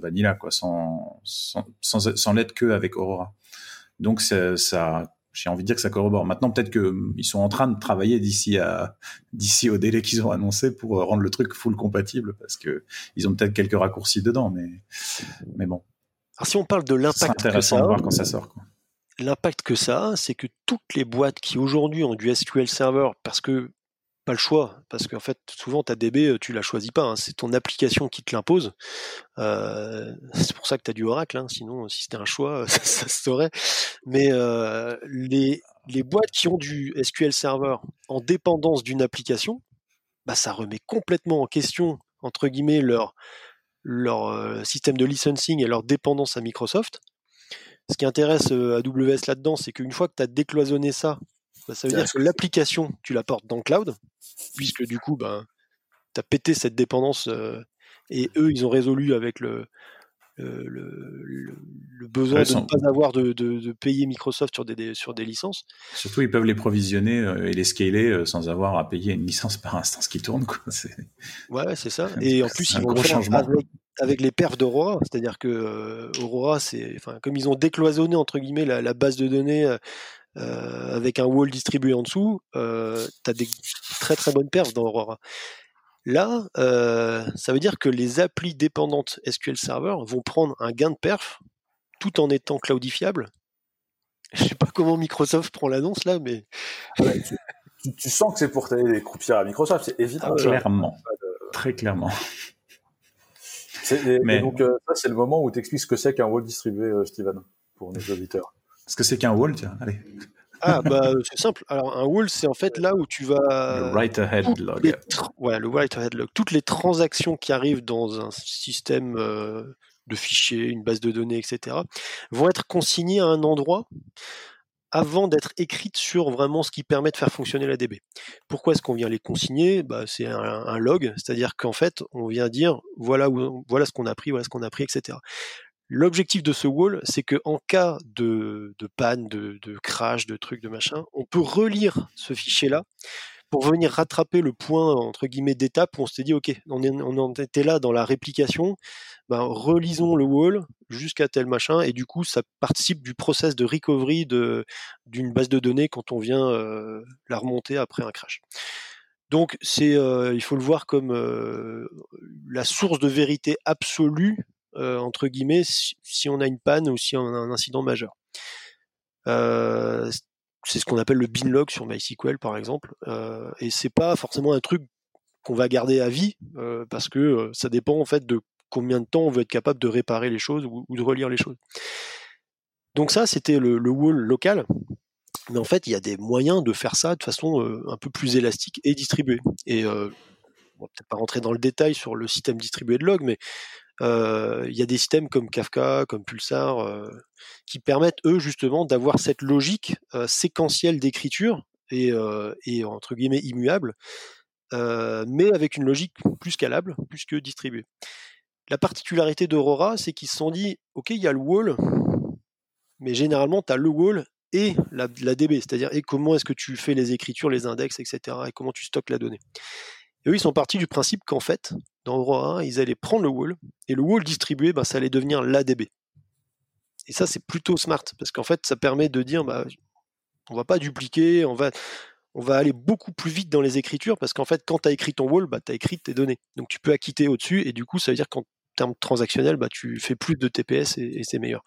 S3: Vanilla, quoi, sans sans sans, sans l'être que avec Aurora. Donc ça, ça j'ai envie de dire que ça corrobore. Maintenant, peut-être que hum, ils sont en train de travailler d'ici à d'ici au délai qu'ils ont annoncé pour rendre le truc full compatible, parce que ils ont peut-être quelques raccourcis dedans, mais mais bon.
S4: Alors si on parle de l'impact,
S3: c'est intéressant de voir quand ça sort. Quoi
S4: l'impact que ça a, c'est que toutes les boîtes qui aujourd'hui ont du SQL Server, parce que pas le choix, parce qu'en fait, souvent ta DB, tu la choisis pas, hein, c'est ton application qui te l'impose. Euh, c'est pour ça que tu as du Oracle, hein, sinon, si c'était un choix, ça, se saurait. Mais euh, les, les boîtes qui ont du SQL Server en dépendance d'une application, bah, ça remet complètement en question, entre guillemets, leur, leur euh, système de licensing et leur dépendance à Microsoft ce qui intéresse euh, AWS là-dedans, c'est qu'une fois que tu as décloisonné ça, bah, ça veut dire que l'application, tu la portes dans le cloud, puisque du coup, ben, tu as pété cette dépendance euh, et eux, ils ont résolu avec le, le, besoin de ne pas avoir de, payer Microsoft sur des, sur des licences.
S3: Surtout, ils peuvent les provisionner euh, et les scaler sans avoir à payer une licence par instance qui tourne. Quoi.
S4: Ouais, c'est ça. Et en plus, ils vont faire avec, avec les perfs d'Aurora, c'est-à-dire que euh, Aurora, c'est, enfin, comme ils ont décloisonné entre guillemets la, base de données euh, euh, avec un wall distribué en dessous, tu as des très très bonnes perfs dans Aurora. Là, ça veut dire que les applis dépendantes SQL Server vont prendre un gain de perf tout en étant cloudifiable. Je sais pas comment Microsoft prend l'annonce là, mais
S1: tu, sens que c'est pour tailler les croupières à Microsoft, c'est évident.
S3: Ah clairement, très clairement.
S1: Mais... donc, euh, ça, c'est le moment où tu expliques ce que c'est qu'un wall distribué, euh, Steven, pour nos auditeurs.
S3: Ce que c'est qu'un wall, tiens, allez.
S4: Ah, bah, c'est simple. Alors, un wall, c'est en fait là où tu vas.
S3: Le write ahead log.
S4: Ouais, le write ahead log. Toutes les transactions qui arrivent dans un système euh, de fichiers, une base de données, etc., vont être consignées à un endroit avant d'être écrites sur vraiment ce qui permet de faire fonctionner la DB. Pourquoi est-ce qu'on vient les consigner? Bah, C'est un, log, c'est-à-dire qu'en fait, on vient dire voilà, voilà ce qu'on a pris, voilà ce qu'on a pris, etc. L'objectif de ce wall, c'est qu'en cas de, panne, de, de, crash, de trucs, de machin, on peut relire ce fichier-là pour venir rattraper le point entre guillemets d'étape où on s'était dit ok on, on était là dans la réplication ben, relisons le wall jusqu'à tel machin et du coup ça participe du process de recovery d'une base de données quand on vient euh, la remonter après un crash. Donc c'est euh, il faut le voir comme euh, la source de vérité absolue entre guillemets si, on a une panne ou si on a un incident majeur c'est ce qu'on appelle le binlog sur MySQL par exemple, euh, et c'est pas forcément un truc qu'on va garder à vie euh, parce que euh, ça dépend en fait de combien de temps on veut être capable de réparer les choses ou, de relire les choses. Donc ça, c'était le, wall local. Mais en fait, il y a des moyens de faire ça de façon un peu plus élastique et distribuée. Et on va peut-être pas rentrer dans le détail sur le système distribué de log, mais il y a des systèmes comme Kafka, comme Pulsar, qui permettent eux justement d'avoir cette logique séquentielle d'écriture et, entre guillemets immuable, mais avec une logique plus scalable, plus que distribuée. La particularité d'Aurora, c'est qu'ils se sont dit, ok, il y a le wall, mais généralement, tu as le wall et la, DB, c'est-à-dire et comment est-ce que tu fais les écritures, les index, etc. et comment tu stockes la donnée? Et eux, ils sont partis du principe qu'en fait, dans Aurora 1, ils allaient prendre le wall et le wall distribué, bah, ça allait devenir la DB. Et ça, c'est plutôt smart parce qu'en fait, ça permet de dire, bah, on va pas dupliquer, on va, on va aller beaucoup plus vite dans les écritures parce qu'en fait, quand tu as écrit ton wall, bah, tu as écrit tes données. Donc tu peux acquitter au-dessus et du coup, ça veut dire qu'en termes transactionnels, bah, tu fais plus de TPS et, c'est meilleur.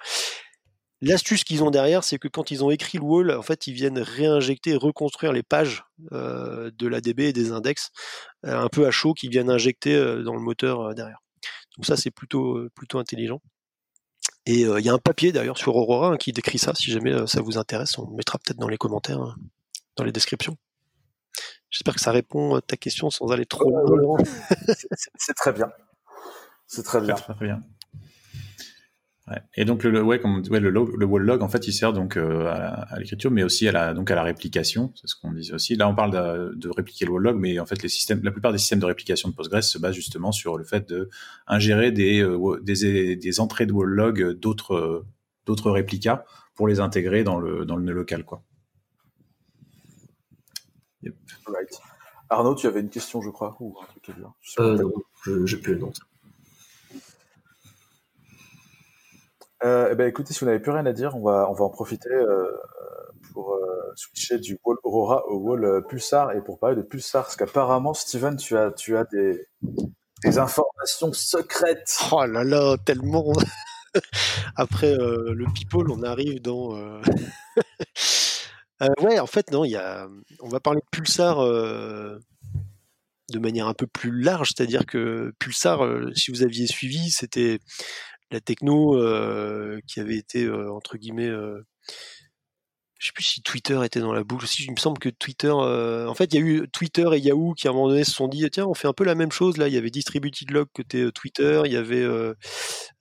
S4: L'astuce qu'ils ont derrière, c'est que quand ils ont écrit le wall, en fait, ils viennent réinjecter, reconstruire les pages euh, de l'ADB et des index euh, un peu à chaud qu'ils viennent injecter euh, dans le moteur derrière. Donc ça, c'est plutôt, plutôt intelligent. Et il y a un papier d'ailleurs sur Aurora hein, qui décrit ça. Si jamais ça vous intéresse, on mettra peut-être dans les commentaires, hein, dans les descriptions. J'espère que ça répond à ta question sans aller trop loin.
S1: c'est très bien. C'est très bien.
S3: Très, bien. Et donc le, ouais, comme, ouais, le, le wall log, en fait, il sert donc euh, à, l'écriture, mais aussi à la, donc à la réplication. C'est ce qu'on disait aussi. Là, on parle de, de, répliquer le wall log, mais en fait, les systèmes, la plupart des systèmes de réplication de Postgres se basent justement sur le fait de ingérer des, euh, des, des, entrées de wall log d'autres, d'autres réplicas pour les intégrer dans le, dans le nœud local, quoi.
S1: Arnaud, tu avais une question, je crois, ou un truc à
S2: dire? Euh, non, je, nom.
S1: Euh, eh ben, écoutez, si vous n'avez plus rien à dire, on va, on va en profiter euh, pour euh, switcher du wall Aurora au wall Pulsar et pour parler de Pulsar, parce qu'apparemment, Steven, tu as, tu as des, informations secrètes.
S4: Oh là là, tellement. Après le people, on arrive dans. ouais, en fait, non, y a. On va parler de Pulsar de manière un peu plus large, c'est-à-dire que Pulsar, si vous aviez suivi, c'était la techno euh, qui avait été euh, entre guillemets euh, je sais plus si Twitter était dans la boucle aussi. Il me semble que Twitter, en fait, il y a eu Twitter et Yahoo qui à un moment donné se sont dit tiens, on fait un peu la même chose là. Il y avait Distributed Log côté Twitter, il y avait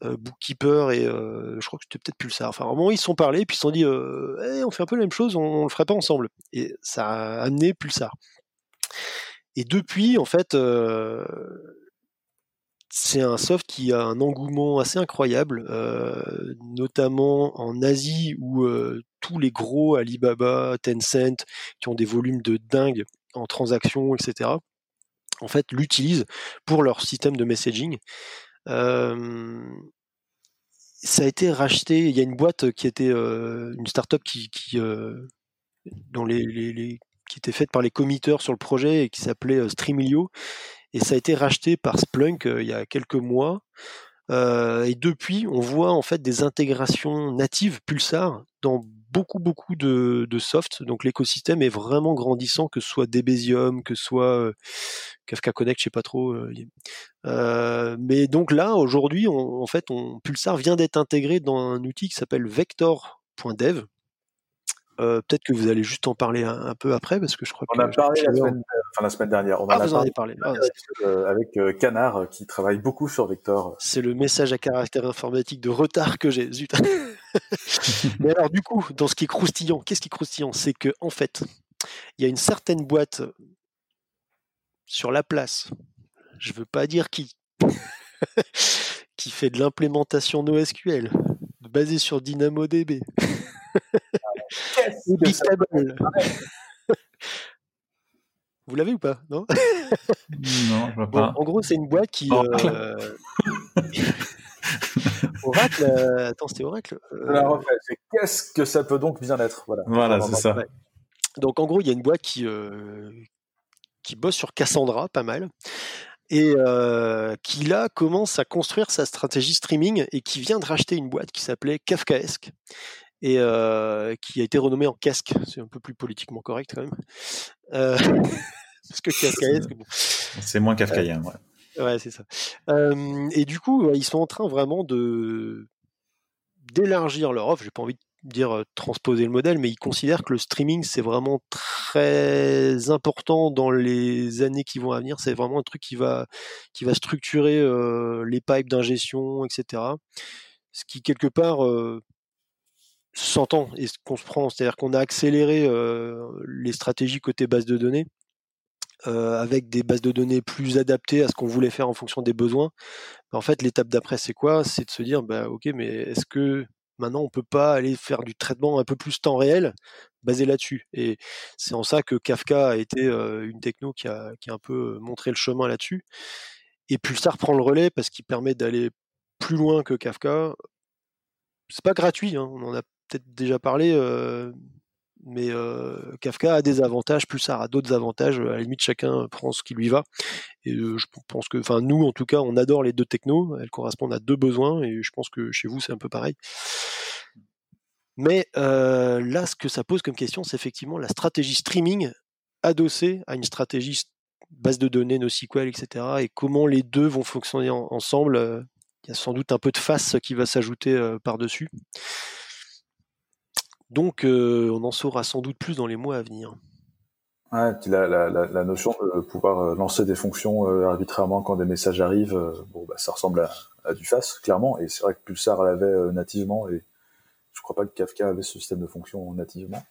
S4: Bookkeeper et je crois que c'était peut-être Pulsar. Enfin, à un moment ils se sont parlé puis ils se sont dit eh, on fait un peu la même chose, on, on, le ferait pas ensemble. Et ça a amené Pulsar. Et depuis, en fait, c'est un soft qui a un engouement assez incroyable, euh, notamment en Asie où euh, tous les gros Alibaba, Tencent, qui ont des volumes de dingue en transactions, etc., en fait, l'utilisent pour leur système de messaging. Euh, ça a été racheté. Il y a une boîte qui était une startup qui, qui les, qui était faite par les committeurs sur le projet et qui s'appelait Streamilio et ça a été racheté par Splunk euh, il y a quelques mois. Euh, et depuis, on voit en fait des intégrations natives Pulsar dans beaucoup beaucoup de, soft. Donc l'écosystème est vraiment grandissant, que ce soit Debezium, que ce soit euh, Kafka Connect, je sais pas trop. mais donc là, aujourd'hui, en fait, Pulsar vient d'être intégré dans un outil qui s'appelle Vector.dev, euh, peut-être que vous allez juste en parler un, peu après, parce que je crois
S1: on a parlé la semaine, enfin, la semaine, dernière. On
S4: ah, vous en avez parlé. Ah,
S1: euh, avec euh, Canard, qui travaille beaucoup sur Vector.
S4: C'est le message à caractère informatique de retard que j'ai. Zut. Mais alors, du coup, dans ce qui est croustillant, qu'est-ce qui est croustillant? C'est que en fait, il y a une certaine boîte sur la place. Je veux pas dire qui. qui fait de l'implémentation NoSQL basée sur DynamoDB. Vous l'avez ou pas? Non?
S3: Non, je vois pas.
S4: en gros, c'est une boîte qui. Euh, Oracle, euh, attends, c'était Oracle.
S1: Euh, qu'est-ce que ça peut donc bien être?
S3: Voilà, voilà c'est ça.
S4: Donc en gros, il y a une boîte qui, qui bosse sur Cassandra, pas mal, et qui là commence à construire sa stratégie streaming et qui vient de racheter une boîte qui s'appelait Kafkaesque et qui a été renommé en casque. C'est un peu plus politiquement correct quand même. Euh, parce que Kafkaesque, bon.
S3: C'est moins kafkaïen, ouais.
S4: Ouais, c'est ça. et du coup, ils sont en train vraiment de d'élargir leur offre. J'ai pas envie de dire transposer le modèle, mais ils considèrent que le streaming c'est vraiment très important dans les années qui vont à venir. C'est vraiment un truc qui va qui va structurer les pipes d'ingestion, etc. Ce qui quelque part s'entend et ce qu'on se prend, c'est-à-dire qu'on a accéléré euh, les stratégies côté base de données euh, avec des bases de données plus adaptées à ce qu'on voulait faire en fonction des besoins. En fait, l'étape d'après, c'est quoi? C'est de se dire, bah, ok, mais est-ce que maintenant on peut pas aller faire du traitement un peu plus temps réel basé là-dessus? Et c'est en ça que Kafka a été une techno qui a, qui a un peu montré le chemin là-dessus. Et Pulsar prend le relais parce qu'il permet d'aller plus loin que Kafka. C'est pas gratuit, hein, on en a peut-être déjà parlé, mais Kafka a des avantages, Pulsar a d'autres avantages. À la limite, chacun prend ce qui lui va. Et je pense que, enfin, nous, en tout cas, on adore les deux technos. Elles correspondent à deux besoins, et je pense que chez vous, c'est un peu pareil. Mais là, ce que ça pose comme question, c'est effectivement la stratégie streaming adossée à une stratégie base de données, NoSQL, etc. Et comment les deux vont fonctionner ensemble. Il y a sans doute un peu de face qui va s'ajouter par-dessus. Donc, on en saura sans doute plus dans les mois à venir.
S1: Ouais, la, la, la, notion de pouvoir lancer des fonctions arbitrairement quand des messages arrivent, bon, bah, ça ressemble à, du FAS, clairement. Et c'est vrai que Pulsar l'avait nativement, et je crois pas que Kafka avait ce système de fonctions nativement.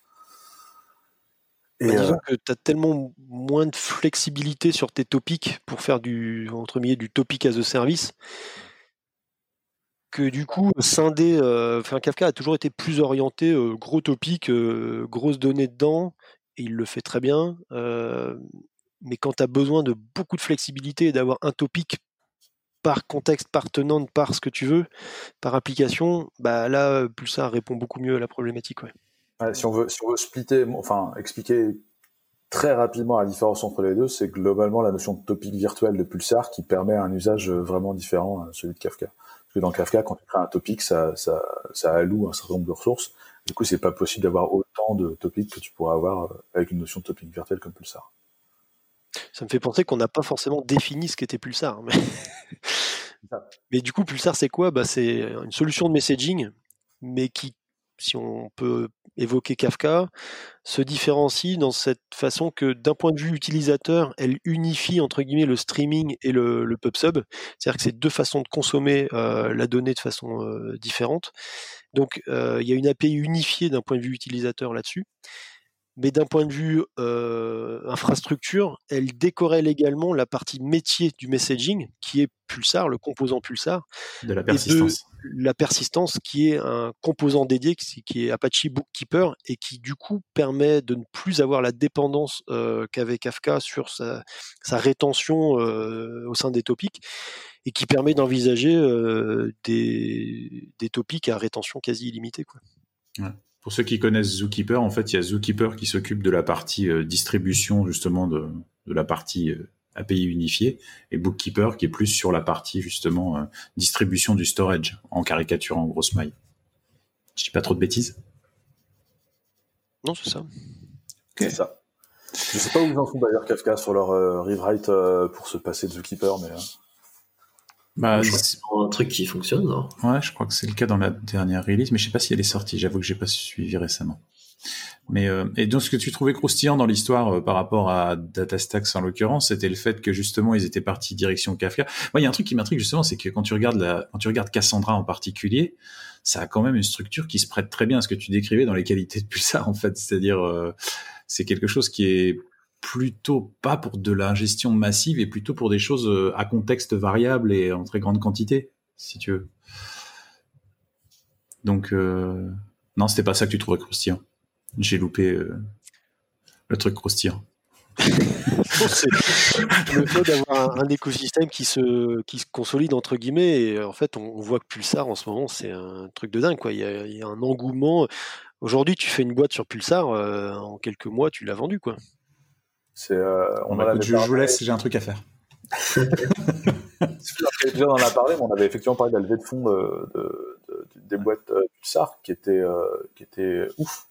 S4: Et bah, disons que tu as tellement moins de flexibilité sur tes topics pour faire du, entre du topic as a service que du coup, scinder, euh, enfin, Kafka a toujours été plus orienté euh, gros topic, euh, grosses données dedans, et il le fait très bien. mais quand tu as besoin de beaucoup de flexibilité et d'avoir un topic par contexte, par tenante, par ce que tu veux, par application, bah là, Pulsar répond beaucoup mieux à la problématique.
S1: Ouais. si, on veut, si on veut splitter, enfin, expliquer très rapidement la différence entre les deux, c'est globalement la notion de topic virtuel de Pulsar qui permet un usage vraiment différent à celui de Kafka dans Kafka, quand tu crées un topic, ça, ça, ça alloue un certain nombre de ressources. Du coup, c'est pas possible d'avoir autant de topics que tu pourrais avoir euh, avec une notion de topic virtuel comme Pulsar.
S4: Ça me fait penser qu'on n'a pas forcément défini ce qu'était Pulsar. Mais... mais du coup, Pulsar, c'est quoi? Bah, C'est une solution de messaging, mais qui si on peut évoquer Kafka, se différencie dans cette façon que d'un point de vue utilisateur, elle unifie entre guillemets le streaming et le, le PubSub. C'est-à-dire que c'est deux façons de consommer euh, la donnée de façon euh, différente. Donc euh, il y a une API unifiée d'un point de vue utilisateur là-dessus mais d'un point de vue euh, infrastructure, elle décorrèle également la partie métier du messaging, qui est Pulsar, le composant Pulsar.
S3: De la persistance.
S4: la persistance, qui est un composant dédié, qui est Apache Bookkeeper, et qui du coup permet de ne plus avoir la dépendance euh, qu'avait Kafka sur sa, rétention euh, au sein des topics, et qui permet d'envisager des, des topics à rétention quasi illimitée. Quoi.
S3: Ouais. Pour ceux qui connaissent Zookeeper, en fait, il y a Zookeeper qui s'occupe de la partie euh, distribution, justement, de, la partie euh, API unifiée, et Bookkeeper qui est plus sur la partie, justement, euh, distribution du storage, en caricature, en grosse maille. Je dis pas trop de bêtises?
S4: Non, c'est ça.
S1: C'est ça. Je sais pas où ils en sont d'ailleurs Kafka sur leur rewrite pour se passer de Zookeeper, mais...
S2: Bah, c'est un truc qui fonctionne, non?
S3: Ouais, je crois que c'est le cas dans la dernière release, mais je sais pas si elle est sortie. J'avoue que j'ai pas suivi récemment. Mais euh, et donc ce que tu trouvais croustillant dans l'histoire euh, par rapport à DataStax en l'occurrence, c'était le fait que justement ils étaient partis direction Kafka. Moi, il y a un truc qui m'intrigue justement, c'est que quand tu regardes la, quand tu regardes Cassandra en particulier, ça a quand même une structure qui se prête très bien à ce que tu décrivais dans les qualités de Pulsar en fait. C'est-à-dire, euh, c'est quelque chose qui est plutôt pas pour de la gestion massive et plutôt pour des choses euh, à contexte variable et en très grande quantité, si tu veux. Donc, euh, non, c'était pas ça que tu trouvais croustillant. J'ai loupé euh, le truc croustillant.
S4: le fait d'avoir un, écosystème qui se, qui se consolide entre guillemets et en fait on, voit que Pulsar en ce moment c'est un truc de dingue quoi. Il y a, un engouement. Aujourd'hui tu fais une boîte sur Pulsar en quelques mois tu l'as vendu quoi.
S1: C'est, euh,
S3: on bah, je, vous laisse, j'ai un truc à faire.
S1: on en a parlé, mais on avait effectivement parlé de la levée de fonds de, des boîtes euh, Pulsar qui étaient, euh, qui étaient ouf.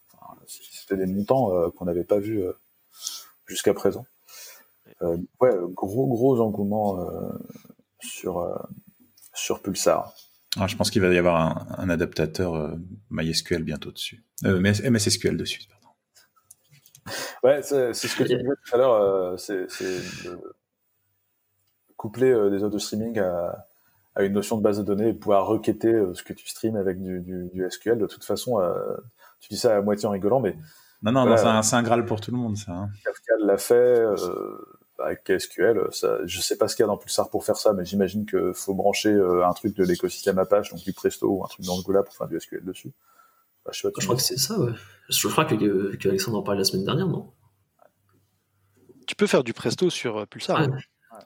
S1: C'était des montants qu'on n'avait pas vus jusqu'à présent. ouais, gros gros engouement sur sur Pulsar.
S3: Ah, je pense qu'il va y avoir un, adaptateur MySQL bientôt dessus, MSSQL dessus.
S1: Ouais, c'est ce que tu disais tout à l'heure, euh, c'est coupler euh, des autres streaming à, à, une notion de base de données et pouvoir requêter euh, ce que tu streams avec du, du, du SQL. De toute façon, tu dis ça à moitié en rigolant, mais
S3: non, non, non c'est un, un, graal pour tout le monde, ça. Hein.
S1: Kafka l'a fait. avec SQL, ça, je sais pas ce qu'il y a dans Pulsar pour faire ça, mais j'imagine qu'il faut brancher un truc de l'écosystème Apache, donc du Presto ou un truc d'Angola pour faire du SQL dessus.
S2: Je, crois que c'est ça, ouais. Je crois qu'Alexandre en parlait la semaine dernière, non?
S4: Tu peux faire du Presto sur Pulsar.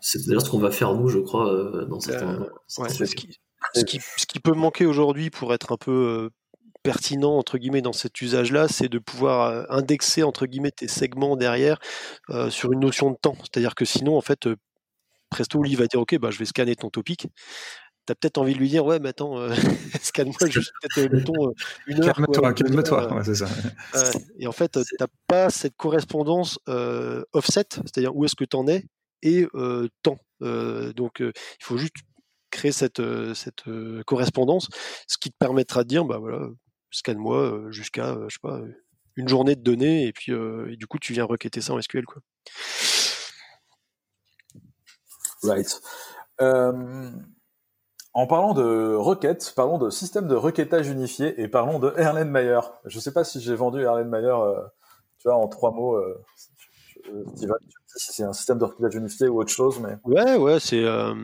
S2: C'est d'ailleurs ce qu'on va faire nous, je crois, dans certains.
S4: ce, qui, ce, qui, ce, qui, peut manquer aujourd'hui pour être un peu pertinent entre guillemets dans cet usage-là, c'est de pouvoir euh, indexer entre guillemets tes segments derrière euh, sur une notion de temps. C'est-à-dire que sinon, en fait, euh, Presto lui va dire ok, bah je vais scanner ton topic. T'as peut-être envie de lui dire ouais, mais attends, scanne-moi juste peut-être mettons une heure.
S3: Calme-toi, calme-toi. c'est ça.
S4: et en fait, t'as pas cette correspondance offset, c'est-à-dire où est-ce que tu en es et temps. donc, il faut juste créer cette, cette correspondance, ce qui te permettra de dire bah voilà, scanne-moi jusqu'à, je sais pas, une journée de données, et puis du coup, tu viens requêter ça en SQL. Quoi.
S1: Right. En parlant de requêtes, parlons de système de requêtage unifié et parlons de Erlenmeyer. Je ne sais pas si j'ai vendu Erlenmeyer, tu vois, en trois mots. Steven, si c'est un système de requêtage unifié ou autre chose, mais.
S4: Ouais, ouais, c'est euh,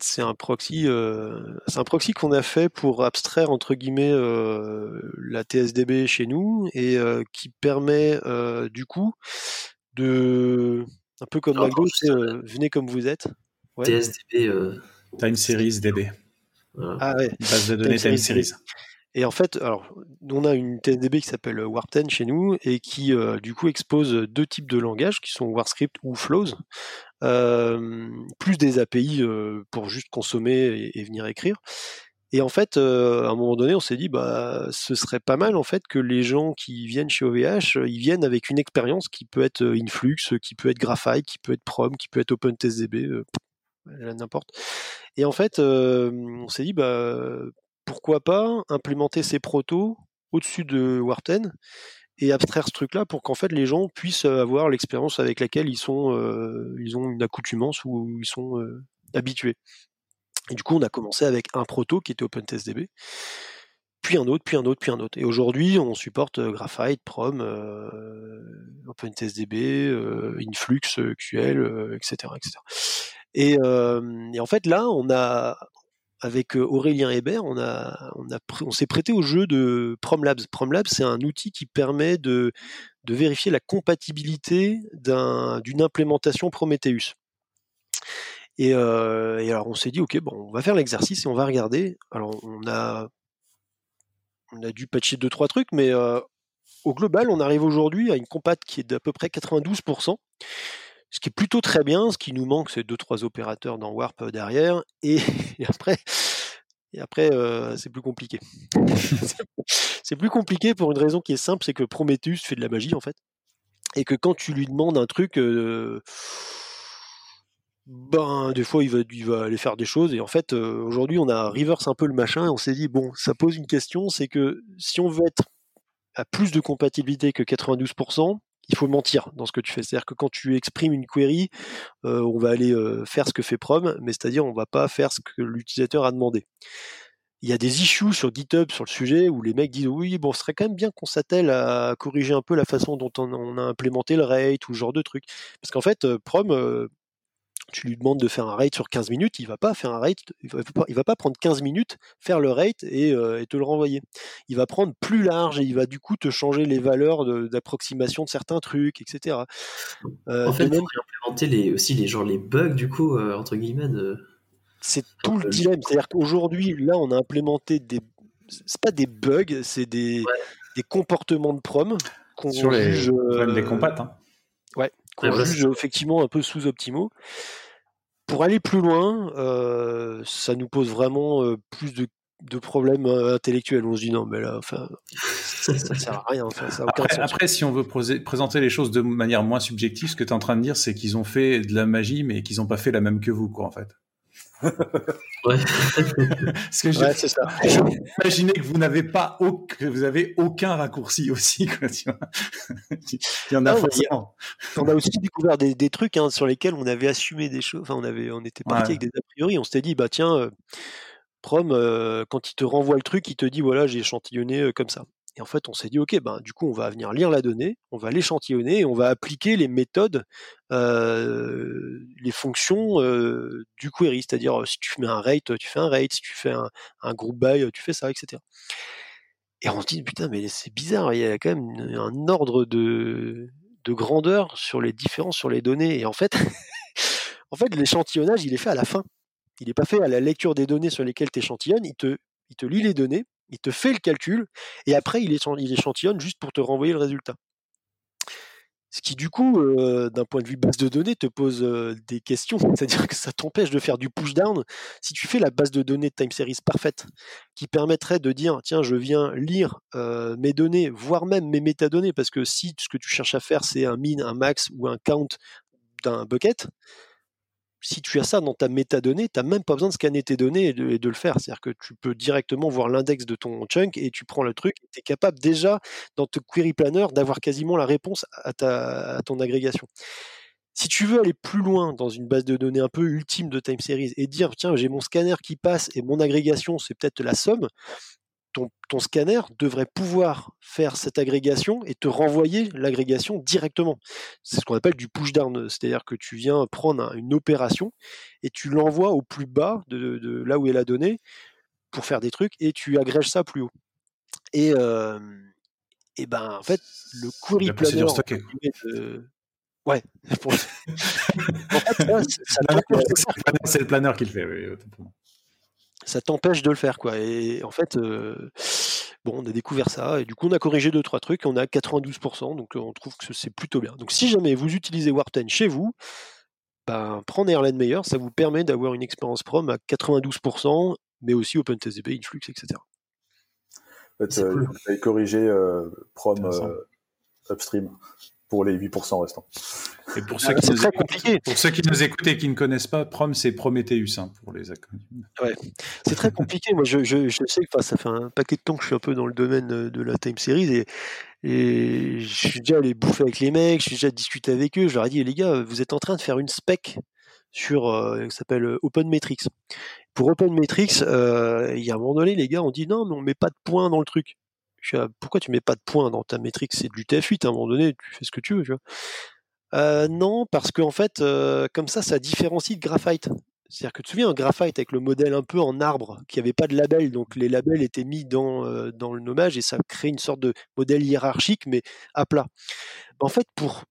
S4: c'est un proxy, euh, c'est un proxy qu'on a fait pour abstraire entre guillemets euh, la TSDB chez nous et qui permet du coup de un peu comme McDo, venez comme vous êtes.
S2: TSDB.
S3: Time Series DB.
S4: Ah ouais.
S3: Base de données Time Series.
S4: Et en fait, alors, on a une TSDB qui s'appelle Warp10 chez nous et qui, euh, du coup, expose deux types de langages qui sont WarScript ou Flows, euh, plus des API euh, pour juste consommer et, venir écrire. Et en fait, à un moment donné, on s'est dit, bah, ce serait pas mal en fait que les gens qui viennent chez OVH, ils viennent avec une expérience qui peut être Influx, qui peut être Graphite, qui peut être Prom, qui peut être OpenTSDB, n'importe. Et en fait, on s'est dit, bah, pourquoi pas implémenter ces protos au-dessus de Warten et abstraire ce truc-là pour qu'en fait les gens puissent avoir l'expérience avec laquelle ils sont, euh, ils ont une accoutumance ou ils sont euh, habitués. Et du coup, on a commencé avec un proto qui était OpenTestDB, puis un autre, puis un autre, puis un autre. Et aujourd'hui, on supporte euh, Graphite, Prom, OpenTestDB, Influx, QL, etc., etc. Et, en fait, là, on a, avec Aurélien Hébert, on, a, on, s'est prêté au jeu de Promlabs. Promlabs, c'est un outil qui permet de, vérifier la compatibilité d'une implémentation Prometheus. Et, alors on s'est dit, ok, bon, on va faire l'exercice et on va regarder. Alors on a, on a dû patcher deux trois trucs, mais au global, on arrive aujourd'hui à une compat qui est d'à peu près 92% ce qui est plutôt très bien. Ce qui nous manque, c'est deux trois opérateurs dans Warp euh, derrière, et, après, et après, euh, c'est plus compliqué. c'est plus compliqué pour une raison qui est simple, c'est que Prometheus fait de la magie en fait, et que quand tu lui demandes un truc, euh, ben des fois il va, il va aller faire des choses. Et en fait, aujourd'hui, on a reverse un peu le machin, et on s'est dit bon, ça pose une question, c'est que si on veut être à plus de compatibilité que 92%, il faut mentir dans ce que tu fais. C'est-à-dire que quand tu exprimes une query, euh, on va aller euh, faire ce que fait Prom, mais c'est-à-dire on va pas faire ce que l'utilisateur a demandé. Il y a des issues sur GitHub sur le sujet où les mecs disent oui, bon, ce serait quand même bien qu'on s'attelle à corriger un peu la façon dont on, a implémenté le rate ou ce genre de truc. Parce qu'en fait, euh, Prom, tu lui demandes de faire un rate sur 15 minutes, il va pas faire un rate, il va pas, va pas prendre 15 minutes, faire le rate euh, et, te le renvoyer. Il va prendre plus large et il va du coup te changer les valeurs d'approximation de, certains trucs, etc.
S2: Euh, en fait, même... implémenter les, aussi les, genre, les bugs du coup, euh, entre guillemets.
S4: C'est tout le dilemme. C'est-à-dire qu'aujourd'hui, là, on a implémenté des. C'est pas des bugs, c'est des, des comportements de prom
S3: qu'on Sur les, juge. des compates. Hein.
S4: Ouais, qu'on juge effectivement un peu sous-optimaux. Pour aller plus loin, euh, ça nous pose vraiment euh, plus de, problèmes euh, intellectuels. On se dit non, mais là, enfin, ça, ne sert à rien.
S3: après, si on veut présenter les choses de manière moins subjective, ce que tu es en train de dire, c'est qu'ils ont fait de la magie, mais qu'ils n'ont pas fait la même que vous, quoi, en fait
S2: ouais.
S3: Parce que je, imaginais que vous n'avez pas que vous avez aucun raccourci aussi. Quoi, Il y en a
S4: forcément. On a aussi découvert des, des trucs hein, sur lesquels on avait assumé des choses. Enfin, on avait, on était parti avec des a priori. On s'était dit, bah tiens, euh, Prom, euh, quand il te renvoie le truc, il te dit voilà, j'ai échantillonné euh, comme ça. Et en fait, on s'est dit, OK, ben, du coup, on va venir lire la donnée, on va l'échantillonner et on va appliquer les méthodes, les fonctions du query. C'est-à-dire, si tu mets un rate, tu fais un rate, si tu fais un, un group by, tu fais ça, etc. Et on se dit, putain, mais c'est bizarre, il y a quand même un ordre de, de grandeur sur les différences sur les données. Et en fait, en fait l'échantillonnage, il est fait à la fin. Il n'est pas fait à la lecture des données sur lesquelles tu échantillonnes, il te, il te lit les données, il te fait le calcul, et après il, échantillonne juste pour te renvoyer le résultat. Ce qui, du coup, euh, d'un point de vue base de données, te pose euh, des questions. C'est-à-dire que ça t'empêche de faire du push-down. Si tu fais la base de données de time series parfaite, qui permettrait de dire, tiens, je viens lire euh, mes données, voire même mes métadonnées, parce que si ce que tu cherches à faire, c'est un min, un max ou un count d'un bucket, si tu as ça dans ta métadonnée, tu n'as même pas besoin de scanner tes données et de, le faire. C'est-à-dire que tu peux directement voir l'index de ton chunk et tu prends le truc tu es capable déjà, dans ton query planner, d'avoir quasiment la réponse à, ta, ton agrégation. Si tu veux aller plus loin dans une base de données un peu ultime de time series et dire, tiens, j'ai mon scanner qui passe et mon agrégation, c'est peut-être la somme, ton, scanner devrait pouvoir faire cette agrégation et te renvoyer l'agrégation directement. C'est ce qu'on appelle du push-down, c'est-à-dire que tu viens prendre une opération et tu l'envoies au plus bas de, là où est la donnée pour faire des trucs et tu agrèges ça plus haut. Et, et ben en fait, le query planner. Ouais.
S3: c'est le planeur qui le fait. Oui,
S4: ça t'empêche de le faire quoi. Et en fait, euh, bon, on a découvert ça et du coup on a corrigé deux trois trucs. Et on a 92%, donc on trouve que c'est plutôt bien. Donc si jamais vous utilisez Warp 10 chez vous, ben, prendre Airline Meilleur, ça vous permet d'avoir une expérience prom à 92%, mais aussi OpenTCP, Influx, etc.
S1: En fait, euh, vous avez corrigé euh, prom upstream pour les 8% restants.
S3: Et pour ceux, qui nous écoutent, pour ceux qui nous écoutent et qui ne connaissent pas, Prom, c'est Prometheus hein, pour les acronymes.
S4: Ouais, c'est très compliqué. Moi, je, je, je sais que ça fait un paquet de temps que je suis un peu dans le domaine de la time series et, et je suis déjà allé bouffer avec les mecs, je suis déjà discuté avec eux. Je leur ai dit, les gars, vous êtes en train de faire une spec sur, euh, qui s'appelle euh, OpenMetrics. Pour OpenMetrics, euh, il y a un moment donné, les gars ont dit non, mais on met pas de points dans le truc. Pourquoi tu mets pas de points dans ta métrique? C'est du TF8, à un moment donné, tu fais ce que tu veux. Euh, non, parce qu'en en fait, euh, comme ça, ça différencie de graphite. C'est-à-dire que tu te souviens, graphite avec le modèle un peu en arbre, qui avait pas de label, donc les labels étaient mis dans, euh, dans le nommage et ça crée une sorte de modèle hiérarchique, mais à plat. En fait, pour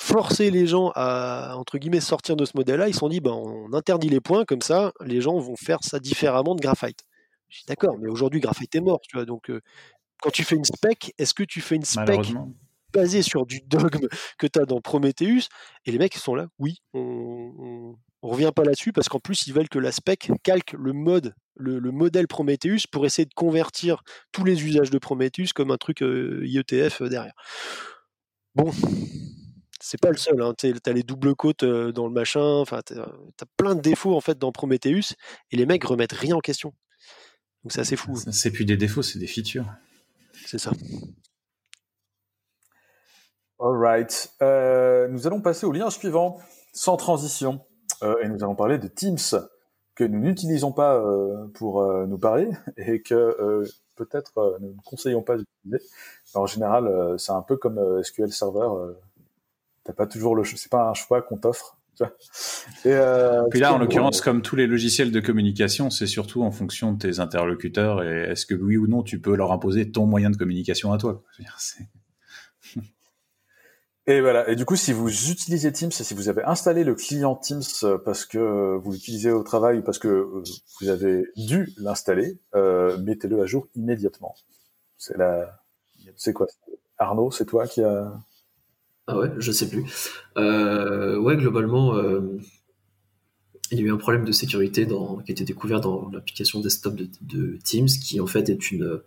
S4: forcer les gens à, entre guillemets, sortir de ce modèle-là, ils se sont dit, ben, on interdit les points, comme ça, les gens vont faire ça différemment de graphite. Je suis d'accord, mais aujourd'hui, graphite est mort, tu vois, donc quand tu fais une spec, est-ce que tu fais une spec basée sur du dogme que tu as dans Prometheus Et les mecs sont là, oui, on, ne revient pas là-dessus parce qu'en plus ils veulent que la spec calque le mode, le, modèle Prometheus pour essayer de convertir tous les usages de Prometheus comme un truc euh, IETF euh, derrière. Bon, c'est pas le seul. Hein. Tu as les doubles côtes euh, dans le machin. Enfin, tu as, plein de défauts en fait dans Prometheus et les mecs remettent rien en question. Donc c'est assez fou.
S3: C'est plus des défauts, c'est des features.
S4: C'est ça.
S1: Alright. Euh, nous allons passer au lien suivant, sans transition. Euh, et nous allons parler de Teams, que nous n'utilisons pas euh, pour nous parler et que peut-être nous ne conseillons pas d'utiliser. En général, c'est un peu comme SQL Server. T'as pas toujours le, c'est pas un choix qu'on t'offre.
S3: Et euh, Puis là, en l'occurrence, comme tous les logiciels de communication, c'est surtout en fonction de tes interlocuteurs et est-ce que oui ou non tu peux leur imposer ton moyen de communication à toi.
S1: Et voilà. Et du coup, si vous utilisez Teams, si vous avez installé le client Teams parce que vous l'utilisez au travail ou parce que vous avez dû l'installer, euh, mettez-le à jour immédiatement. C'est la, c'est quoi? Arnaud, c'est toi qui a
S2: ah ouais, je sais plus. Euh, ouais, globalement, euh, il y a eu un problème de sécurité dans, qui a été découvert dans l'application desktop de, Teams, qui en fait est une,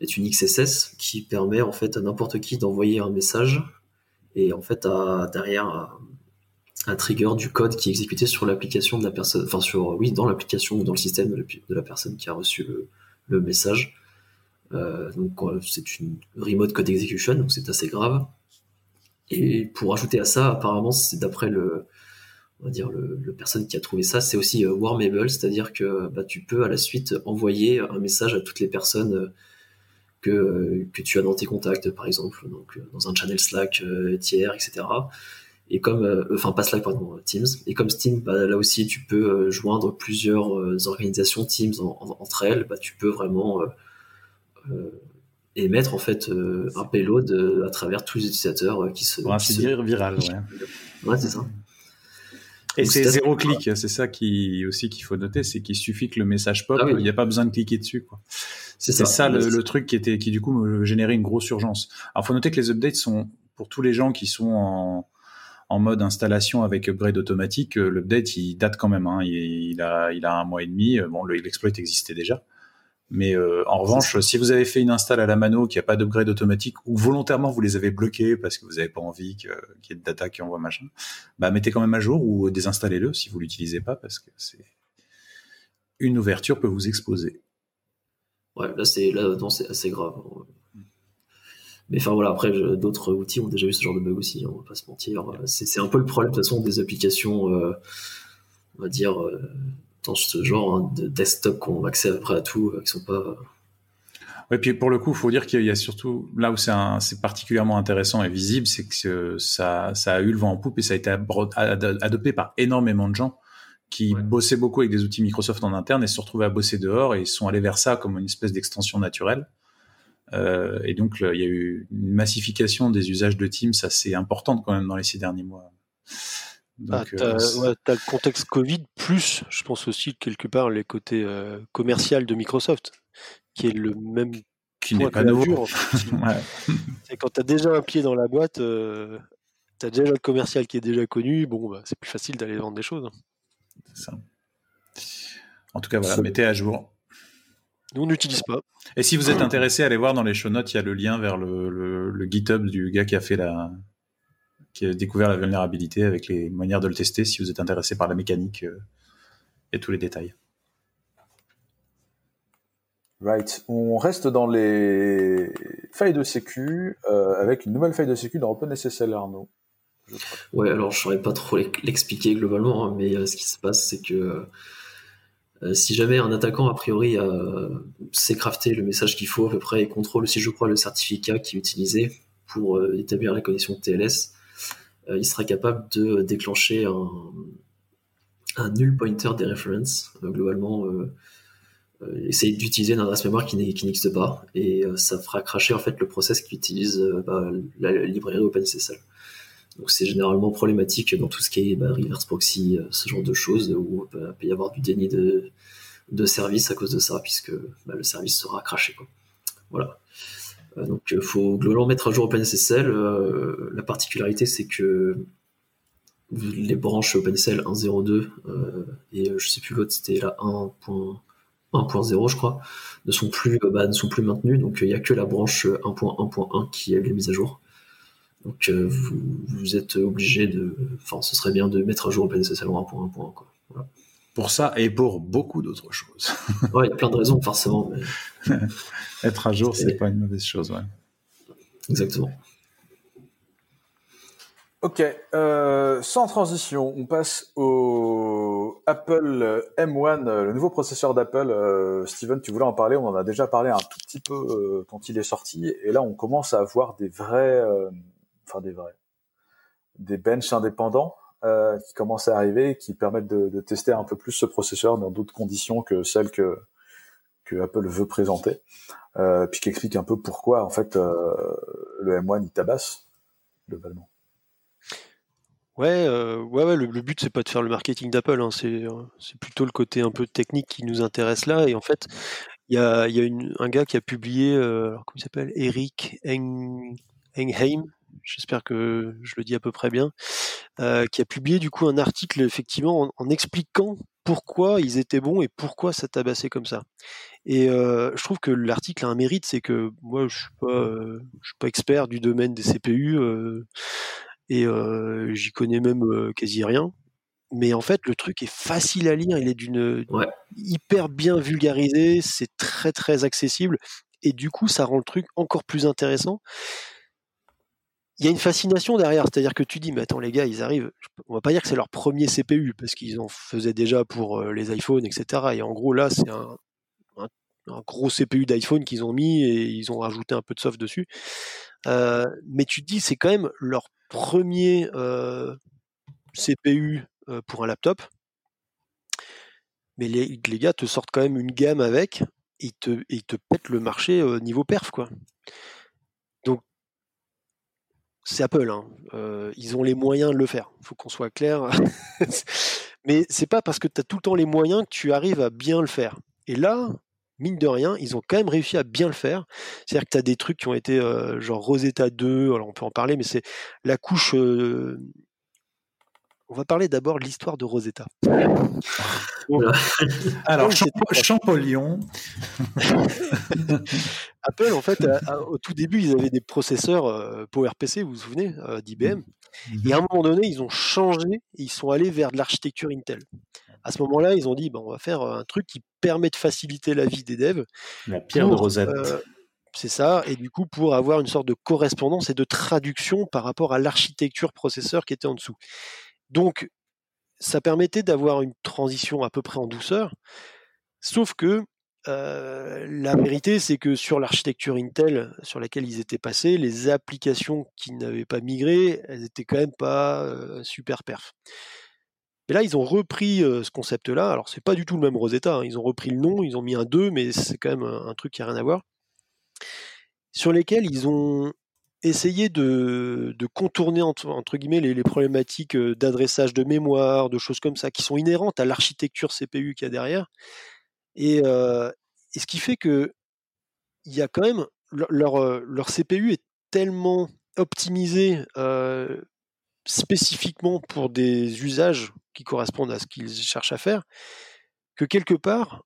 S2: est une XSS qui permet en fait à n'importe qui d'envoyer un message et en fait à, derrière un trigger du code qui est exécuté sur l'application de la personne, enfin sur oui dans l'application ou dans le système de la personne qui a reçu le, message. Euh, donc c'est une remote code execution, donc c'est assez grave. Et pour ajouter à ça, apparemment, c'est d'après le, on va dire le, personne qui a trouvé ça, c'est aussi euh, warmable, c'est-à-dire que bah, tu peux à la suite envoyer un message à toutes les personnes euh, que, que tu as dans tes contacts, par exemple, donc dans un channel Slack tiers, etc. Et comme, enfin pas Slack, pardon, Teams. Et comme Steam, bah, là aussi, tu peux joindre plusieurs organisations Teams entre elles. Bah, tu peux vraiment émettre en fait un payload à travers tous les utilisateurs qui se.
S3: Pour ainsi dire viral, ouais.
S2: Ouais, c'est ça.
S3: Et c'est zéro clic, c'est ça qui aussi qu'il faut noter, c'est qu'il suffit que le message pop, ah il n'y a pas besoin de cliquer dessus. Quoi. C'est ça, ça le, truc qui était, qui du coup me générait une grosse urgence. Alors faut noter que les updates sont pour tous les gens qui sont en, en mode installation avec upgrade automatique, euh, l'update il date quand même. Hein. Il, a, il a un mois et demi. Bon, l'exploit existait déjà. Mais euh, en revanche, si vous avez fait une install à la mano qui a pas d'upgrade automatique ou volontairement vous les avez bloqués parce que vous n'avez pas envie qu'il y ait de data qui envoie machin, bah mettez quand même à jour ou désinstallez-le si vous l'utilisez pas parce que c'est une ouverture peut vous exposer.
S2: Ouais, là c'est là c'est assez grave. Mais enfin voilà, après d'autres outils ont déjà eu ce genre de bug aussi, on va pas se mentir. C'est un peu le problème de toute façon des applications, euh, on va dire. Euh, dans ce genre hein, de desktop qu'on ont accès à peu près à tout, euh, qui sont pas. Euh,
S3: ouais, puis pour le coup, il faut dire qu'il y a surtout là où c'est particulièrement intéressant et visible, c'est que ça, ça a eu le vent en poupe et ça a été adopté par énormément de gens qui bossaient beaucoup avec des outils Microsoft en interne et se retrouvaient à bosser dehors et ils sont allés vers ça comme une espèce d'extension naturelle. Euh, et donc, il y a eu une massification des usages de Teams assez importante quand même dans les six derniers mois.
S4: Ah, tu as, euh, le contexte Covid, plus je pense aussi quelque part les côtés euh, commercial de Microsoft, qui est le même
S3: qui n'est pas nouveau.
S4: C'est quand tu as déjà un pied dans la boîte, euh, tu as déjà le commercial qui est déjà connu, bon, bah, c'est plus facile d'aller vendre des choses.
S3: Ça. En tout cas, voilà, mettez à jour.
S4: Nous, on n'utilise pas.
S3: Et si vous êtes intéressé, allez voir dans les show notes, il y a le lien vers le, le GitHub du gars qui a fait la, qui a découvert la vulnérabilité avec les manières de le tester si vous êtes intéressé par la mécanique euh, et tous les détails.
S1: Right. On reste dans les failles de sécu euh, avec une nouvelle faille de sécu dans OpenSSL Arnaud.
S2: Ouais, alors je saurais pas trop l'expliquer globalement, hein, mais euh, ce qui se passe, c'est que si jamais un attaquant a priori sait crafter le message qu'il faut à peu près et contrôle aussi, je crois, le certificat qui est utilisé pour établir la connexion TLS, euh, il sera capable de déclencher un, un null pointer des references, euh, globalement euh, essayer d'utiliser une adresse mémoire qui n'existe pas et ça fera cracher en fait le process qui utilise bah, la, librairie OpenSSL. C'est généralement problématique dans tout ce qui est bah, reverse proxy, ce genre de choses où il peut y avoir du déni de, service à cause de ça puisque bah, le service sera craché. Voilà. Euh, donc il euh, faut globalement mettre à jour OpenSSL. Euh, la particularité c'est que les branches OpenSSL 1.0.2 et je sais plus l'autre c'était la 1.1.0 je crois ne sont plus bah, ne sont plus maintenues. Donc il n'y a que la branche 1.1.1 qui est mise à jour. Donc vous, êtes obligé de enfin ce serait bien de mettre à jour OpenSSL 1.1.1 quoi. Voilà
S3: pour ça et pour beaucoup d'autres choses.
S2: ouais, il y a plein de raisons, forcément.
S3: Être à jour, c'est pas une mauvaise chose, ouais.
S2: Exactement.
S1: Ok, euh, sans transition, on passe au Apple M1, le nouveau processeur d'Apple. Euh, Steven, tu voulais en parler, on en a déjà parlé un tout petit peu euh, quand il est sorti, et là on commence à avoir des vrais, enfin des vrais, des benches indépendants euh, qui commencent à arriver, qui permettent de, tester un peu plus ce processeur dans d'autres conditions que celles que, Apple veut présenter, euh, puis qui explique un peu pourquoi en fait euh, le M1 il tabasse globalement.
S4: Ouais, ouais, ouais, le, but c'est pas de faire le marketing d'Apple, hein, c'est plutôt le côté un peu technique qui nous intéresse là. Et en fait, il y a, un gars qui a publié, comment il s'appelle, Eric Engheim, j'espère que je le dis à peu près bien, euh, qui a publié du coup un article effectivement en, expliquant pourquoi ils étaient bons et pourquoi ça tabassait comme ça. Et euh, je trouve que l'article a un mérite, c'est que moi je suis pas, euh, je suis pas expert du domaine des CPU et j'y connais même quasi rien. Mais en fait, le truc est facile à lire, il est d'une hyper bien vulgarisé, c'est très très accessible et du coup ça rend le truc encore plus intéressant il y a une fascination derrière, c'est-à-dire que tu dis, mais attends les gars, ils arrivent, on va pas dire que c'est leur premier CPU, parce qu'ils en faisaient déjà pour euh, les iPhones, etc. Et en gros là, c'est un, gros CPU d'iPhone qu'ils ont mis et ils ont rajouté un peu de soft dessus. mais tu te dis, c'est quand même leur premier CPU pour un laptop. Mais les, gars te sortent quand même une gamme avec et ils te, ils te pètent le marché niveau perf, quoi. C'est Apple. Hein. ils ont les moyens de le faire. Il faut qu'on soit clair. Mais c'est pas parce que tu as tout le temps les moyens que tu arrives à bien le faire. Et là, mine de rien, ils ont quand même réussi à bien le faire. C'est-à-dire que tu as des trucs qui ont été genre Rosetta 2, alors on peut en parler, mais c'est la couche on va parler d'abord de l'histoire de Rosetta.
S3: Alors, Champollion.
S4: Apple, en fait, au tout début, ils avaient des processeurs euh, PowerPC, vous vous souvenez, euh, d'IBM. Mhm. Et à un moment donné, ils ont changé et ils sont allés vers de l'architecture Intel. À ce moment-là, ils ont dit, on va faire un truc qui permet de faciliter la vie des devs.
S3: La pierre de Rosetta. Euh,
S4: c'est ça, et du coup pour avoir une sorte de correspondance et de traduction par rapport à l'architecture processeur qui était en dessous. Donc, ça permettait d'avoir une transition à peu près en douceur, sauf que la vérité, c'est que sur l'architecture Intel sur laquelle ils étaient passés, les applications qui n'avaient pas migré, elles étaient quand même pas super perf. Et là, ils ont repris ce concept-là. Alors, c'est pas du tout le même Rosetta. Hein. Ils ont repris le nom, ils ont mis un 2, mais c'est quand même un, truc qui n'a rien à voir. Sur lesquels ils ont essayer de, contourner entre, guillemets les, problématiques d'adressage de mémoire, de choses comme ça, qui sont inhérentes à l'architecture CPU qu'il y a derrière. Et, ce qui fait que il y a quand même leur, leur CPU est tellement optimisé spécifiquement pour des usages qui correspondent à ce qu'ils cherchent à faire, que quelque part,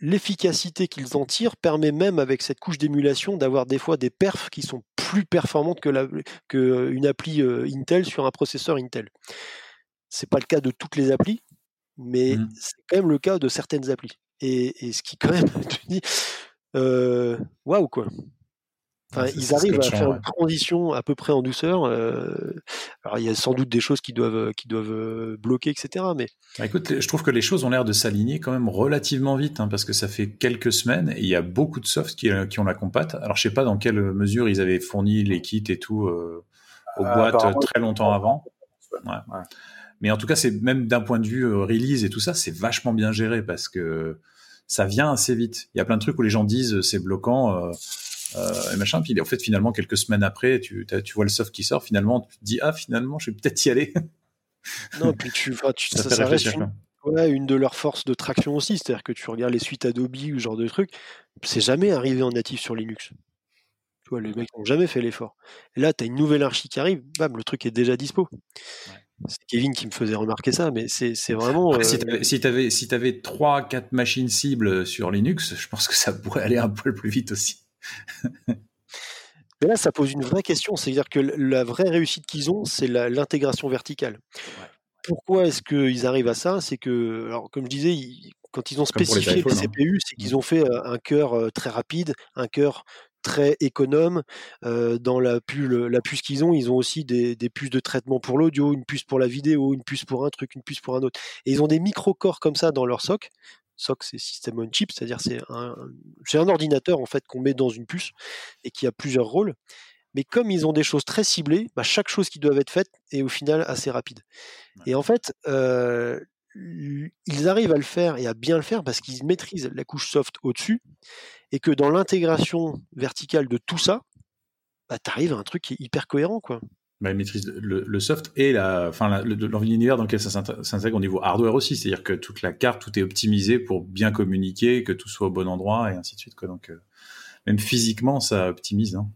S4: l'efficacité qu'ils en tirent permet même avec cette couche d'émulation d'avoir des fois des perfs qui sont plus performantes que, la, que une appli euh, Intel sur un processeur Intel. C'est pas le cas de toutes les applis, mais mmh. c'est quand même le cas de certaines applis. Et, ce qui quand même te dis euh, waouh quoi ils arrivent à faire une transition à peu près en douceur. Euh, alors il y a sans doute des choses qui doivent qui doivent euh, bloquer, etc. Mais
S3: bah, écoute, je trouve que les choses ont l'air de s'aligner quand même relativement vite, hein, parce que ça fait quelques semaines et il y a beaucoup de softs qui, euh, qui, ont la compate. Alors je sais pas dans quelle mesure ils avaient fourni les kits et tout aux boîtes très longtemps avant. Mais en tout cas, c'est même d'un point de vue release et tout ça, c'est vachement bien géré parce que ça vient assez vite. Il y a plein de trucs où les gens disent c'est bloquant euh, et machin. Puis en fait, finalement, quelques semaines après, tu, tu vois le soft qui sort. Finalement, tu te dis ah finalement, je vais peut-être y aller.
S4: non, puis tu, tu ça, ça, reste une, une de leurs forces de traction aussi. C'est-à-dire que tu regardes les suites Adobe ou ce genre de trucs, c'est jamais arrivé en natif sur Linux. Tu vois, les mecs n'ont jamais fait l'effort. Là, tu as une nouvelle archi qui arrive, bam, le truc est déjà dispo. C'est Kevin qui me faisait remarquer ça, mais c'est vraiment.
S3: Euh, si tu avais, si avais 3-4 machines cibles sur Linux, je pense que ça pourrait aller un peu plus vite aussi.
S4: Mais là, ça pose une vraie question. C'est-à-dire que la vraie réussite qu'ils ont, c'est l'intégration verticale. Pourquoi est-ce qu'ils arrivent à ça? C'est que, alors, comme je disais, quand ils ont spécifié les, CPU, hein. c'est qu'ils mmh. ont fait un cœur très rapide, un cœur très économe. dans la, la puce qu'ils ont, ils ont aussi des, puces de traitement pour l'audio, une puce pour la vidéo, une puce pour un truc, une puce pour un autre. Et ils ont des micro-corps comme ça dans leur SOC SOC, c'est System on Chip, c'est-à-dire c'est un, un ordinateur en fait qu'on met dans une puce et qui a plusieurs rôles. Mais comme ils ont des choses très ciblées, bah, chaque chose qui doit être faite est au final assez rapide. Et en fait, euh, ils arrivent à le faire et à bien le faire parce qu'ils maîtrisent la couche soft au-dessus et que dans l'intégration verticale de tout ça, bah, tu arrives à un truc qui est hyper cohérent. quoi
S3: bah, maîtrise le, soft et la, enfin, l'univers dans lequel ça s'intègre au niveau hardware aussi. C'est-à-dire que toute la carte, tout est optimisé pour bien communiquer, que tout soit au bon endroit et ainsi de suite. Quoi. Donc, euh, même physiquement, ça optimise. Hein.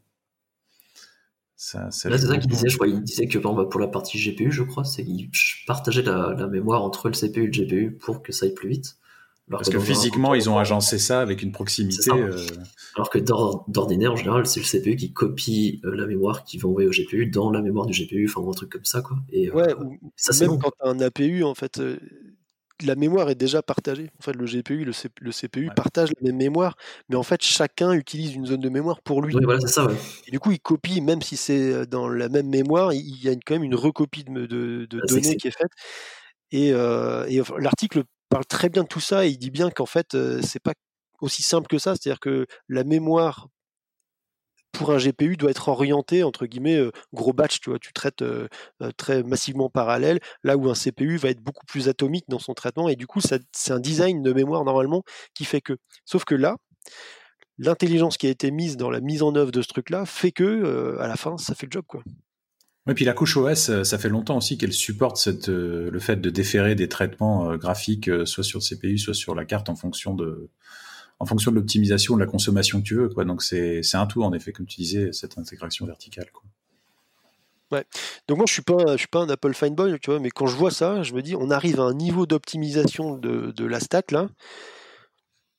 S2: Ça, ça Là, c'est ça qu'il disait. Je crois, il disait que pour la partie GPU, je crois, c'est qu'il partageait la, la, mémoire entre le CPU et le GPU pour que ça aille plus vite.
S3: Parce que, physiquement, ils ont agencé ça avec une proximité. Euh,
S2: Alors que d'ordinaire, en général, c'est le CPU qui copie euh, la mémoire qui va envoyer au GPU dans la mémoire du GPU, enfin un truc comme ça, quoi. Et,
S4: euh, ouais, ça, même quand tu as un APU, en fait, la mémoire est déjà partagée. En fait, le GPU, le, le CPU partagent la même mémoire, mais en fait, chacun utilise une zone de mémoire pour lui.
S2: Oui, voilà, c'est ça. Ouais.
S4: Et du coup, il copie, même si c'est dans la même mémoire, il y a quand même une recopie de, de, de ah, données qui est faite. Et, et l'article parle très bien de tout ça et il dit bien qu'en fait, c'est pas aussi simple que ça, c'est-à-dire que la mémoire pour un GPU doit être orientée entre guillemets gros batch, tu vois, tu traites très massivement parallèle, là où un CPU va être beaucoup plus atomique dans son traitement et du coup c'est un design de mémoire normalement qui fait que. Sauf que là, l'intelligence qui a été mise dans la mise en œuvre de ce truc-là fait que à la fin ça fait le job.
S3: Et puis la couche OS, ça fait longtemps aussi qu'elle supporte cette, le fait de déférer des traitements graphiques soit sur le CPU, soit sur la carte en fonction de, en fonction de l'optimisation de la consommation que tu veux. Donc c'est un tout, en effet, comme tu disais, cette intégration verticale.
S4: Ouais. Donc moi je suis pas suis pas un Apple fanboy, tu vois, mais quand je vois ça, je me dis on arrive à un niveau d'optimisation de, de, la stack là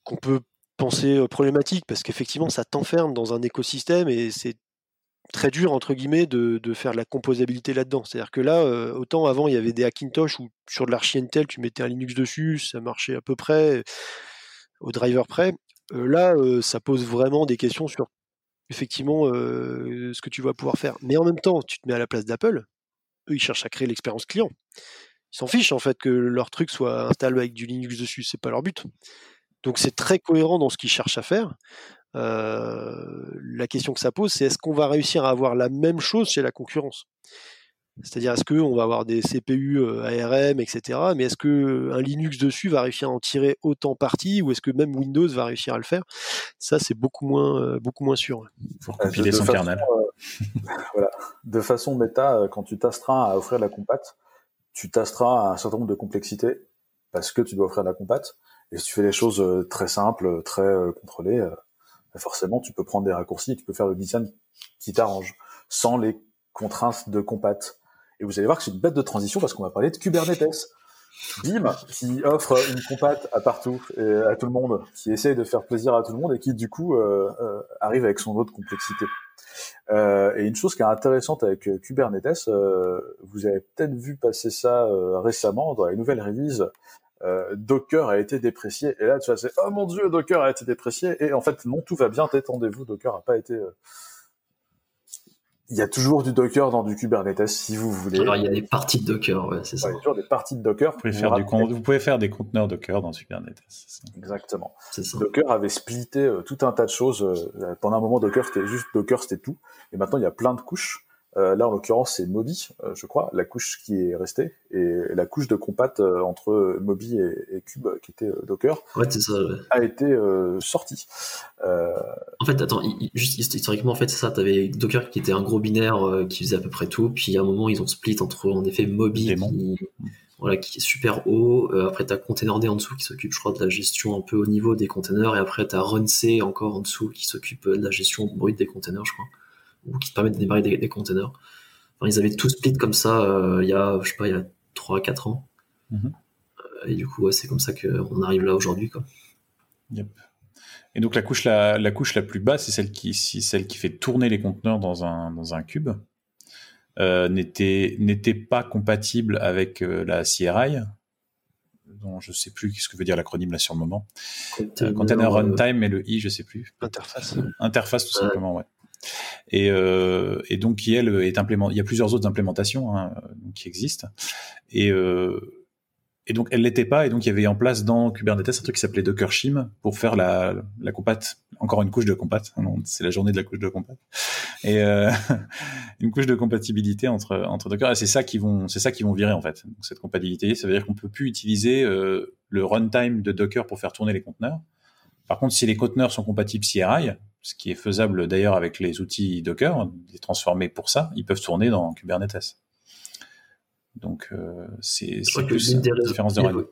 S4: qu'on peut penser euh, problématique parce qu'effectivement ça t'enferme dans un écosystème et c'est très dur entre guillemets de, de, faire de la composabilité là-dedans. C'est-à-dire que là, euh, autant avant il y avait des Hackintosh où sur de l'archi Intel tu mettais un Linux dessus, ça marchait à peu près au driver près. Euh, là, euh, ça pose vraiment des questions sur effectivement ce que tu vas pouvoir faire. Mais en même temps, tu te mets à la place d'Apple. Eux, ils cherchent à créer l'expérience client. Ils s'en fichent en fait que leur truc soit installé avec du Linux dessus. C'est pas leur but. Donc c'est très cohérent dans ce qu'ils cherchent à faire. La question que ça pose, c'est est-ce qu'on va réussir à avoir la même chose chez la concurrence? C'est-à-dire, est-ce qu'on va avoir des CPU euh, ARM, etc. Mais est-ce qu'un Linux dessus va réussir à en tirer autant parti ou est-ce que même Windows va réussir à le faire? Ça, c'est beaucoup moins, euh, beaucoup moins sûr.
S3: Il faut compiler son kernel.
S1: voilà. De façon méta, euh, quand tu t'astreins à offrir la compat, tu t'astreins à un certain nombre de complexités parce que tu dois offrir la compat. Et si tu fais des choses très simples, très contrôlées, forcément, tu peux prendre des raccourcis, tu peux faire le design qui t'arrange sans les contraintes de compat. Et vous allez voir que c'est une bête de transition parce qu'on va parler de Kubernetes. BIM, qui offre une compat à partout à tout le monde, qui essaye de faire plaisir à tout le monde et qui du coup euh, euh, arrive avec son autre complexité. Euh, et une chose qui est intéressante avec Kubernetes, vous avez peut-être vu passer ça récemment dans les nouvelles releases. Docker a été déprécié et là tu vas dire oh mon dieu Docker a été déprécié et en fait non tout va bien détendez-vous Docker a pas été il y a toujours du Docker dans du Kubernetes si vous voulez.
S2: Alors il y a des parties de Docker, ouais, c'est ça.
S1: il y a toujours des parties de Docker.
S3: Vous pouvez, faire du vous pouvez faire des conteneurs Docker dans Kubernetes.
S1: Exactement. Docker avait splitté euh, tout un tas de choses. Euh, pendant un moment, Docker c'était juste Docker, c'était tout. Et maintenant, il y a plein de couches. Euh, là, en l'occurrence, c'est Moby, euh, je crois, la couche qui est restée, et la couche de compat euh, entre Moby et, et, Cube, qui était Docker,
S2: ouais, ça, ouais.
S1: a été sortie.
S2: En fait, attends, juste historiquement, en fait, c'est ça. T'avais Docker qui était un gros binaire qui faisait à peu près tout, puis à un moment, ils ont split entre, en effet, Moby qui, voilà, qui est super haut. après, t'as Containerd en dessous qui s'occupe, je crois, de la gestion un peu au niveau des containers, et après, t'as RunC encore en dessous qui s'occupe de la gestion brute des containers, je crois ou qui te permettent de démarrer des, des containers. Enfin, ils avaient tout split comme ça euh, il y a, je sais pas, il y a 3-4 ans. Mm-hmm. Euh, et du coup, ouais, c'est comme ça qu'on arrive là aujourd'hui. Quoi.
S3: Yep. Et donc la couche la, la, couche la plus basse, c'est celle qui, celle qui fait tourner les conteneurs dans un, dans un cube, euh, n'était n'était pas compatible avec euh, la CRI, dont je sais plus ce que veut dire l'acronyme là sur le moment. Container, Container Runtime et le I, je sais plus.
S4: Interface.
S3: Interface tout simplement, ouais. Et, euh, et donc qui elle est implément... il y a plusieurs autres implémentations hein, qui existent. Et euh, donc elle l'était pas. Et donc il y avait en place dans Kubernetes un truc qui s'appelait Docker Shim pour faire la la encore une couche de compat c'est la journée de la couche de compat et euh, une couche de compatibilité entre entre Docker. Et c'est ça qui vont c'est ça qui vont virer en fait cette compatibilité. Ça veut dire qu'on peut plus utiliser euh, le runtime de Docker pour faire tourner les conteneurs. Par contre si les conteneurs sont compatibles CRI ce qui est faisable d'ailleurs avec les outils Docker, les transformer pour ça, ils peuvent tourner dans Kubernetes. Donc euh, c'est plus une différence de règle.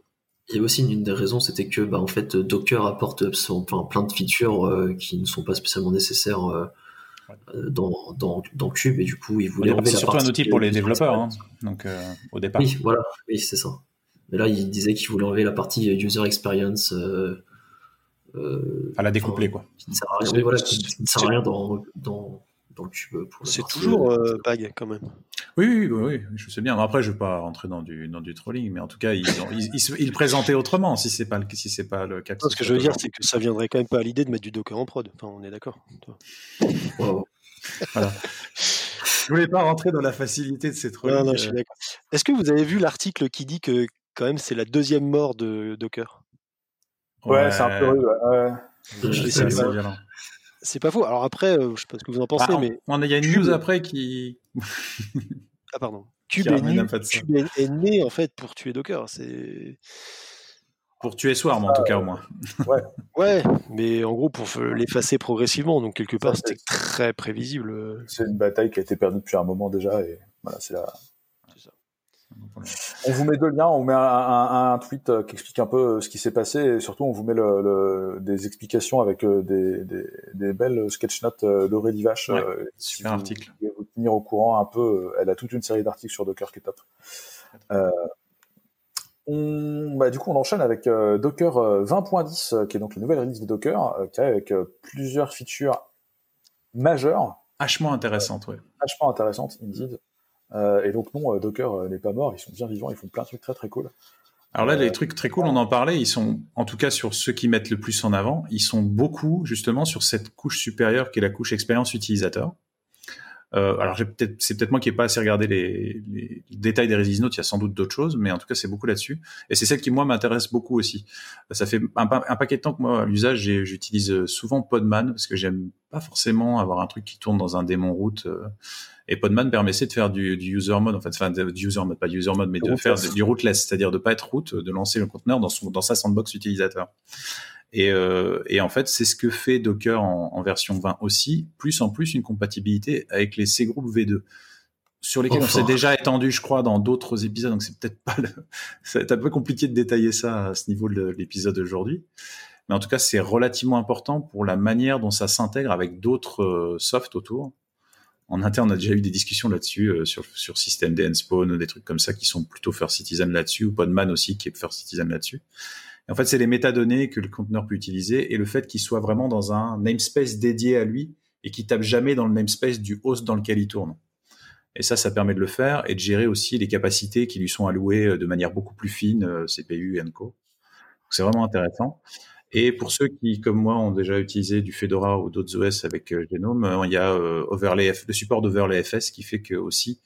S2: Il y a aussi une, des raisons, c'était que bah, en fait Docker apporte enfin, plein de features euh, qui ne sont pas spécialement nécessaires euh, dans, dans, dans, Cube et du coup ils voulaient
S3: C'est surtout un outil pour les développeurs, hein, donc au départ.
S2: Oui, voilà, oui c'est ça. Mais là ils disaient qu'ils voulaient enlever la partie user experience
S3: euh, à la découpler, quoi.
S2: Qui ne sert à rien, voilà, qui, ne sert à rien dans, dans, dans le cube.
S4: C'est toujours euh, bag, quand même.
S3: Oui, oui, oui, je sais bien. Après, je ne vais pas rentrer dans du, dans du trolling, mais en tout cas, ils, ont, ils, ils, présentaient autrement, si ce n'est pas, si c'est pas le cas.
S4: ce que je veux dire, c'est que ça viendrait quand même pas à l'idée de mettre du Docker en prod. Enfin, on est d'accord.
S3: voilà. Je voulais pas rentrer dans la facilité de ces trolling. Non, non, je suis
S4: euh. d'accord. Est-ce que vous avez vu l'article qui dit que quand même c'est la deuxième mort de Docker?
S1: Ouais, c'est un peu rude. Ouais.
S4: C'est pas faux. Alors après, je sais pas ce que vous en pensez,
S3: bah,
S4: mais.
S3: Il y a une news après qui.
S4: ah, pardon. Cube, est, né en fait pour tuer Docker. C'est
S3: pour tuer Swarm en tout cas au moins.
S1: Ouais.
S4: ouais, mais en gros pour l'effacer progressivement. Donc quelque part c'était très prévisible.
S1: C'est une bataille qui a été perdue depuis un moment déjà et voilà c'est la. On vous met deux liens, on met un, tweet euh, qui explique un peu euh, ce qui s'est passé et surtout on vous met le, des explications avec euh, des, des, belles sketch notes d'Aurélie Vache.
S3: super article.
S1: Vous vous tenir au courant un peu. Elle a toute une série d'articles sur Docker qui est top. on, bah, du coup, on enchaîne avec Docker 20.10, qui est donc la nouvelle release de Docker, qui avec plusieurs features majeures.
S3: Hachement intéressantes, oui.
S1: Hachement intéressantes, indeed. Euh, et donc non, euh, Docker euh, n'est pas mort, ils sont bien vivants, ils font plein de trucs très très cool.
S3: Alors là, les trucs très cool, on en parlait, ils sont, en tout cas sur ceux qui mettent le plus en avant, ils sont beaucoup justement sur cette couche supérieure qui est la couche expérience utilisateur. Euh, alors peut-être, c'est peut-être moi qui n'ai pas assez regardé les, les, détails des release notes. Il y a sans doute d'autres choses, mais en tout cas c'est beaucoup là-dessus. Et c'est celle qui moi m'intéresse beaucoup aussi. Ça fait un, un, paquet de temps que moi à l'usage j'utilise souvent Podman parce que j'aime pas forcément avoir un truc qui tourne dans un démon route. Et Podman permettait de faire du, du, user mode, en fait, enfin, du user mode, pas du user mode, mais de faire du rootless, c'est-à-dire de pas être root, de lancer le conteneur dans son, dans sa sandbox utilisateur. Et, euh, et en fait, c'est ce que fait Docker en, en, version 20 aussi, plus en plus une compatibilité avec les C group V2 sur lesquels on s'est déjà étendu, je crois, dans d'autres épisodes. Donc c'est peut-être pas le... c'est un peu compliqué de détailler ça à ce niveau de l'épisode d'aujourd'hui. Mais en tout cas, c'est relativement important pour la manière dont ça s'intègre avec d'autres euh, softs autour en interne, on a déjà eu des discussions là-dessus euh, sur sur système des Spawn, des trucs comme ça qui sont plutôt First Citizen là-dessus, ou Podman aussi qui est First Citizen là-dessus. En fait, c'est les métadonnées que le conteneur peut utiliser et le fait qu'il soit vraiment dans un namespace dédié à lui et qui tape jamais dans le namespace du host dans lequel il tourne. Et ça, ça permet de le faire et de gérer aussi les capacités qui lui sont allouées euh, de manière beaucoup plus fine, euh, CPU et Co. C'est vraiment intéressant. Et pour ceux qui, comme moi, ont déjà utilisé du Fedora ou d'autres OS avec euh, Genome, il y a le support d'Overlay FS qui fait que aussi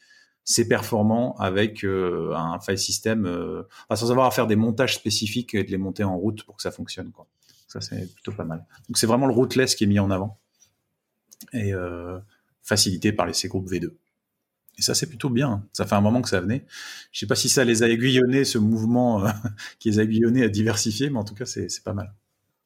S3: c'est performant avec un file system, sans avoir à faire des montages spécifiques et de les monter en route pour que ça fonctionne. Quoi. Ça, c'est plutôt pas mal. Donc, c'est vraiment le rootless qui est mis en avant et facilité par les C group V2. Et ça, c'est plutôt bien. Ça fait un moment que ça venait. Je sais pas si ça les a aiguillonnés, ce mouvement qui les a aiguillonnés à diversifier, mais en tout cas, c'est pas mal.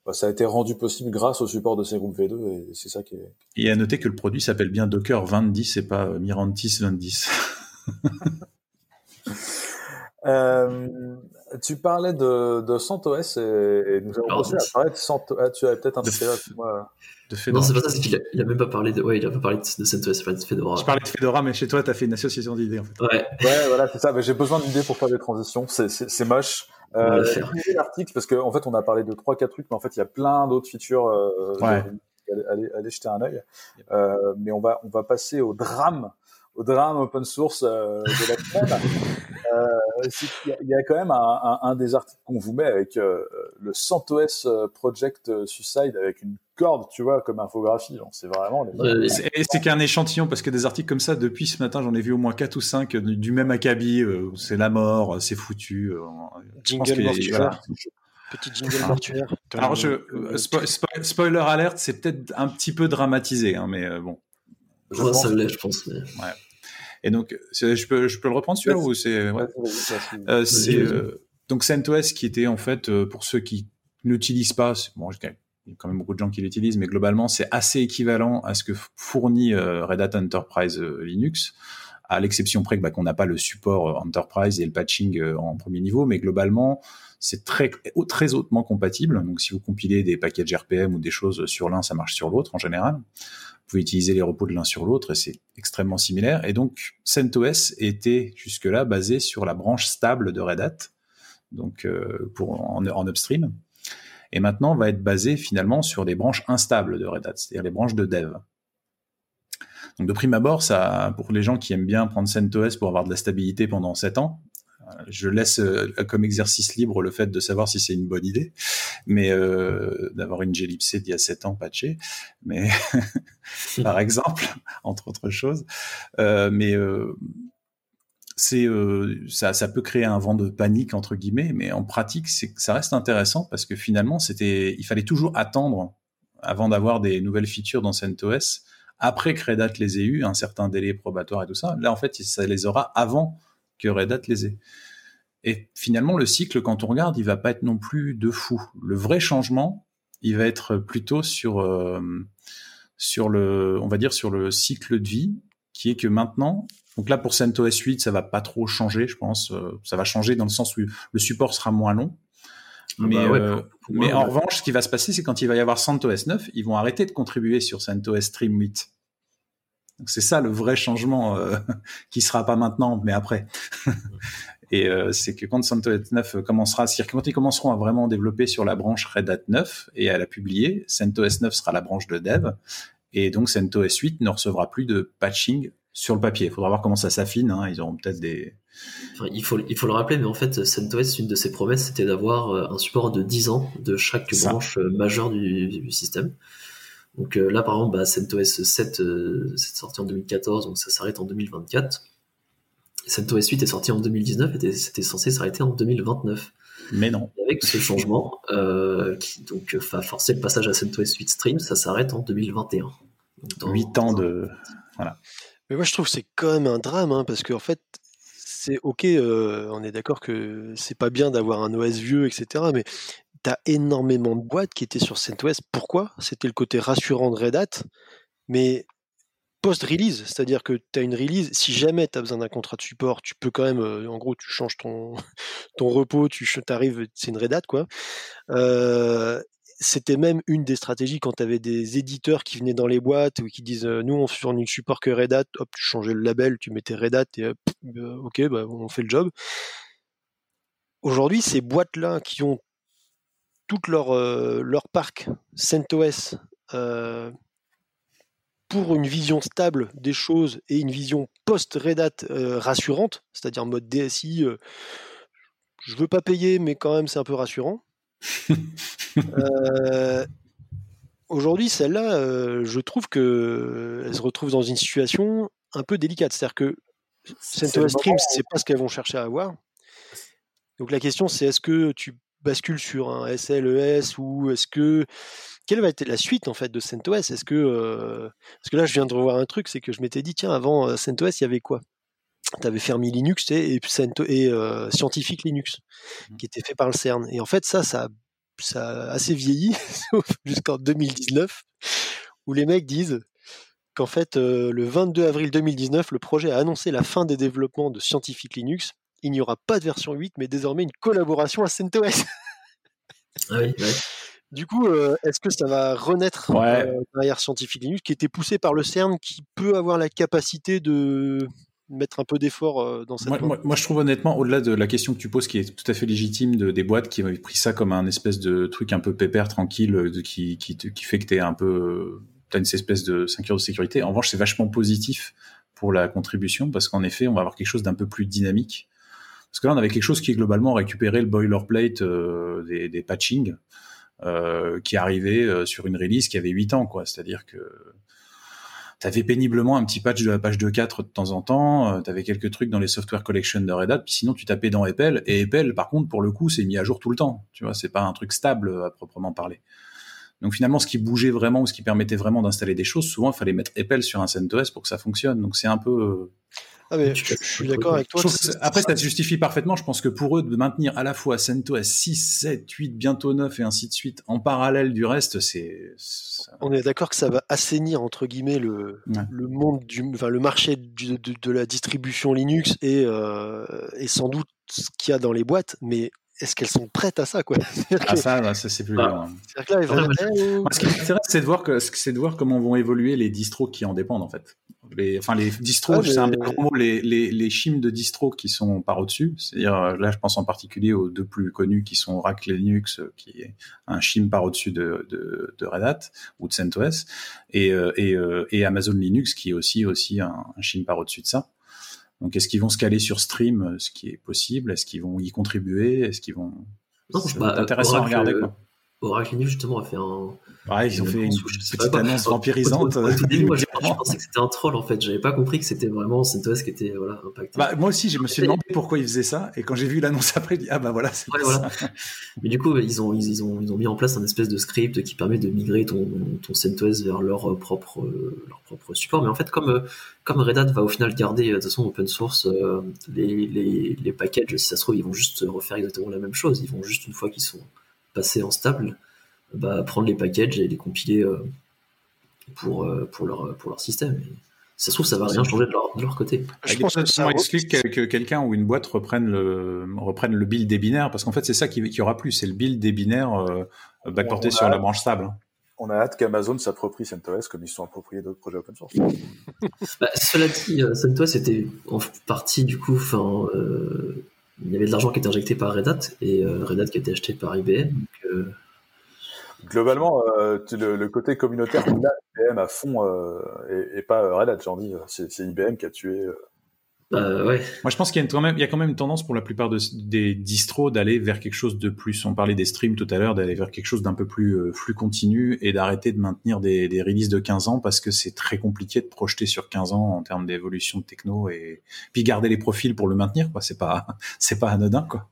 S1: Bah, ça a été rendu possible grâce au support de ces groupes V2 et c'est ça qui est.
S3: Et à noter que le produit s'appelle bien Docker 2010 et pas Mirantis 2010.
S1: euh, tu parlais de, de CentOS et, et nous avons commencé à parler de CentOS. Ah, tu avais peut-être un
S2: de, moi. de Fedora. Non, c'est pas ça, c'est qu'il a, il a, même pas parlé de, ouais, il a pas parlé de, CentOS, il de Fedora.
S3: Je parlais de Fedora, mais chez toi, tu as fait une association d'idées, en fait.
S2: Ouais.
S1: Ouais, voilà, c'est ça. Mais j'ai besoin d'idées pour faire des transitions. C'est moche. Euh, l'article parce qu'en en fait on a parlé de trois quatre trucs mais en fait il y a plein d'autres features euh, allez, allez, jeter un œil euh, mais on va on va passer au drame au drame open source euh, de la semaine euh, il y, a quand même un, un, un des articles qu'on vous met avec euh, le CentOS Project Suicide avec une corde, tu vois, comme infographie. C'est vraiment.
S3: Les... c'est qu'un échantillon parce que des articles comme ça depuis ce matin, j'en ai vu au moins quatre ou cinq du même acabit. c'est la mort, c'est foutu.
S4: jingle mortuaire. Petit jingle mortuaire.
S3: Alors, je, spoiler alert, c'est peut-être un petit peu dramatisé, hein, mais bon.
S2: Je ça l'est, je pense. Ouais.
S3: Et donc, je peux, je peux le reprendre celui-là ou c'est ouais. euh, euh, donc CentOS qui était en fait euh, pour ceux qui n'utilisent pas, bon, il y a quand même beaucoup de gens qui l'utilisent, mais globalement c'est assez équivalent à ce que fournit euh, Red Hat Enterprise Linux, à l'exception près bah, qu'on n'a pas le support Enterprise et le patching en premier niveau, mais globalement c'est très très hautement compatible. Donc si vous compilez des packages RPM ou des choses sur l'un, ça marche sur l'autre en général. Vous pouvez utiliser les repos de l'un sur l'autre et c'est extrêmement similaire. Et donc, CentOS était jusque-là basé sur la branche stable de Red Hat, donc euh, pour en, upstream. Et maintenant, va être basé finalement sur des branches instables de Red Hat, c'est-à-dire les branches de dev. Donc de prime abord, ça, pour les gens qui aiment bien prendre CentOS pour avoir de la stabilité pendant 7 ans, je laisse euh, comme exercice libre le fait de savoir si c'est une bonne idée, mais euh, d'avoir une glibc d'il y a 7 ans patchée, mais par exemple, entre autres choses. Euh, mais ça, ça peut créer un vent de panique entre guillemets, mais en pratique, ça reste intéressant parce que finalement, il fallait toujours attendre avant d'avoir des nouvelles features dans CentOS après que Red Hat les eu, un certain délai probatoire et tout ça. Là, en fait, ça les aura avant que Red Hat les ait. Et finalement, le cycle, quand on regarde, il va pas être non plus de fou. Le vrai changement, il va être plutôt sur euh, sur le, on va dire sur le cycle de vie, qui est que maintenant, donc là pour CentOS 8, ça va pas trop changer, je pense. Euh, ça va changer dans le sens où le support sera moins long. Ah mais, bah euh, mais en revanche, ce qui va se passer, c'est quand il va y avoir CentOS 9, ils vont arrêter de contribuer sur CentOS Stream 8. Donc c'est ça le vrai changement euh, qui sera pas maintenant, mais après. Et euh, c'est que quand CentOS 9 commencera, quand ils commenceront à vraiment développer sur la branche Red Hat 9 et à la publier, CentOS 9 sera la branche de dev, et donc CentOS 8 ne recevra plus de patching sur le papier. Il faudra voir comment ça s'affine. Hein. Ils auront peut-être des.
S2: il, faut, il faut le rappeler, mais en fait, CentOS, une de ses promesses, c'était d'avoir euh, un support de 10 ans de chaque branche majeure du, du système. Donc euh, là, par exemple, bah, CentOS 7, euh, c'est sorti en 2014, donc ça s'arrête en 2024. CentOS 8 est sorti en 2019 et c'était censé s'arrêter en 2029.
S3: Mais non.
S2: avec ce changement, euh, qui donc va forcer le passage à CentOS 8 Stream, ça s'arrête en 2021.
S3: Dans 8 ans de. Voilà.
S4: Mais moi, je trouve que c'est quand même un drame, hein, parce qu'en fait, c'est ok, on est d'accord que c'est pas bien d'avoir un OS vieux, etc. Mais tu énormément de boîtes qui étaient sur CentOS. Pourquoi? C'était le côté rassurant de Red Hat, mais post-release, c'est-à-dire que tu as une release, si jamais tu as besoin d'un contrat de support, tu peux quand même, euh, en gros, tu changes ton, ton repos, tu arrives, c'est une Red Hat, quoi. Euh, c'était même une des stratégies quand tu avais des éditeurs qui venaient dans les boîtes ou qui disent euh, nous on fournit le support que Red Hat, hop tu changeais le label, tu mettais Red Hat et hop, ok bah, on fait le job. Aujourd'hui ces boîtes là qui ont tout leur, euh, leur parc CentOS euh, pour une vision stable des choses et une vision post-Red Hat euh, rassurante, c'est-à-dire mode DSI, je veux pas payer, mais quand même c'est un peu rassurant. Aujourd'hui, celle-là, je trouve qu'elle se retrouve dans une situation un peu délicate. C'est-à-dire que CentOS Streams, c'est pas ce qu'elles vont chercher à avoir. Donc la question, c'est est-ce que tu bascule sur un SLES ou est-ce que quelle va être la suite en fait de CentOS? Est-ce que euh, parce que là je viens de revoir un truc, c'est que je m'étais dit tiens avant euh, CentOS il y avait quoi? Tu avais Fermi Linux et, et euh, Scientifique Linux mmh. qui était fait par le CERN. Et en fait ça ça ça a assez vieilli jusqu'en 2019 où les mecs disent qu'en fait le 22 avril 2019 le projet a annoncé la fin des développements de Scientifique Linux il n'y aura pas de version 8, mais désormais une collaboration à CentOS.
S2: Ah oui,
S4: Du coup, euh, est-ce que ça va renaître euh, derrière Scientific Linux, qui était poussé par le CERN, qui peut avoir la capacité de mettre un peu d'effort euh, dans cette
S3: moi, moi, je trouve honnêtement, au-delà de la question que tu poses, qui est tout à fait légitime, de, des boîtes qui ont pris ça comme un espèce de truc un peu pépère, tranquille, de, qui, qui, qui fait que tu es un peu... As une espèce de ceinture de sécurité. En revanche, c'est vachement positif pour la contribution parce qu'en effet, on va avoir quelque chose d'un peu plus dynamique parce que là, on avait quelque chose qui est globalement récupéré le boilerplate euh, des, des patching euh, qui arrivait euh, sur une release qui avait 8 ans, quoi. C'est-à-dire que tu avais péniblement un petit patch de la page 2.4 de temps en temps, tu avais quelques trucs dans les software collection de Red Hat, puis sinon tu tapais dans Apple, et Apple, par contre, pour le coup, c'est mis à jour tout le temps. Tu vois, c'est pas un truc stable à proprement parler. Donc finalement, ce qui bougeait vraiment ou ce qui permettait vraiment d'installer des choses, souvent, il fallait mettre Apple sur un CentOS pour que ça fonctionne. Donc c'est un peu
S4: ah mais je, suis d'accord avec toi.
S3: après, ça se justifie parfaitement. Je pense que pour eux, de maintenir à la fois CentOS 6, 7, 8, bientôt 9 et ainsi de suite, en parallèle du reste, c'est...
S4: On est d'accord que ça va assainir, entre guillemets, le, le monde du, enfin, le marché de, de, la distribution Linux et, euh, et sans doute ce qu'il y a dans les boîtes, mais est-ce qu'elles sont prêtes à ça quoi?
S3: Ah ça, ça c'est plus. Que là, Ce qui m'intéresse, c'est de voir que c'est de voir comment vont évoluer les distros qui en dépendent en fait. Les, enfin les distros, c'est un gros mot, les, les, les chimes de distros qui sont par au-dessus. C'est-à-dire euh, là, je pense en particulier aux deux plus connus qui sont Rack Linux, euh, qui est un chim par au-dessus de, de, de, Red Hat ou de CentOS, et, euh, et, et Amazon Linux qui est aussi aussi un, un chim par au-dessus de ça. Donc, est-ce qu'ils vont se caler sur stream, ce qui est possible? Est-ce qu'ils vont y contribuer? Est-ce qu'ils vont
S2: non, c'est bah, intéressant à regarder. Quoi. Oracle Linux justement a fait un.
S3: Ouais, ils ont fait une petite annonce vampirisante. Au,
S2: début, moi, je pensais que c'était un troll en fait. J'avais pas compris que c'était vraiment CentOS qui était voilà, impacté.
S3: Bah, moi aussi, je me suis demandé pourquoi ils faisaient ça. Et quand j'ai vu l'annonce après, j'ai dit ah bah voilà, c'est
S2: ouais, voilà. Mais du coup, ils ont, ils, ont, ils ont mis en place un espèce de script qui permet de migrer ton, ton CentOS vers leur propre, leur propre support. Mais en fait, comme, comme Red Hat va au final garder de toute façon open source, les, les, les packages, si ça se trouve, ils vont juste refaire exactement la même chose. Ils vont juste une fois qu'ils sont passés en stable bah, prendre les packages et les compiler euh, pour, euh, pour, leur, pour leur système. ça se trouve, ça va rien changer de leur, de leur côté.
S3: Je pense que ça explique que, quelqu'un ou une boîte reprenne le, reprenne le build des binaires, parce qu'en fait, c'est ça qui, qui aura plus, c'est le build des binaires euh, backporté sur la branche stable.
S1: On a hâte qu'Amazon s'approprie CentOS comme ils sont appropriés d'autres projets open source.
S2: bah, cela dit, CentOS était en partie, du coup, enfin, il y avait de l'argent qui était injecté par Red Hat et Red Hat qui était acheté par IBM. Donc,
S1: Globalement, euh, le, côté communautaire IBM à fond euh, et, pas euh, Red Hat, j'en dis. C'est IBM qui a tué.
S2: Bah, ouais.
S3: Moi, je pense qu'il y, a quand même, il y a quand même une tendance pour la plupart des distros d'aller vers quelque chose de plus. On parlait des streams tout à l'heure, d'aller vers quelque chose d'un peu plus flux continu et d'arrêter de maintenir des, des releases de 15 ans parce que c'est très compliqué de projeter sur 15 ans en termes d'évolution de techno et puis garder les profils pour le maintenir. Quoi, c'est pas, c'est pas anodin. Quoi.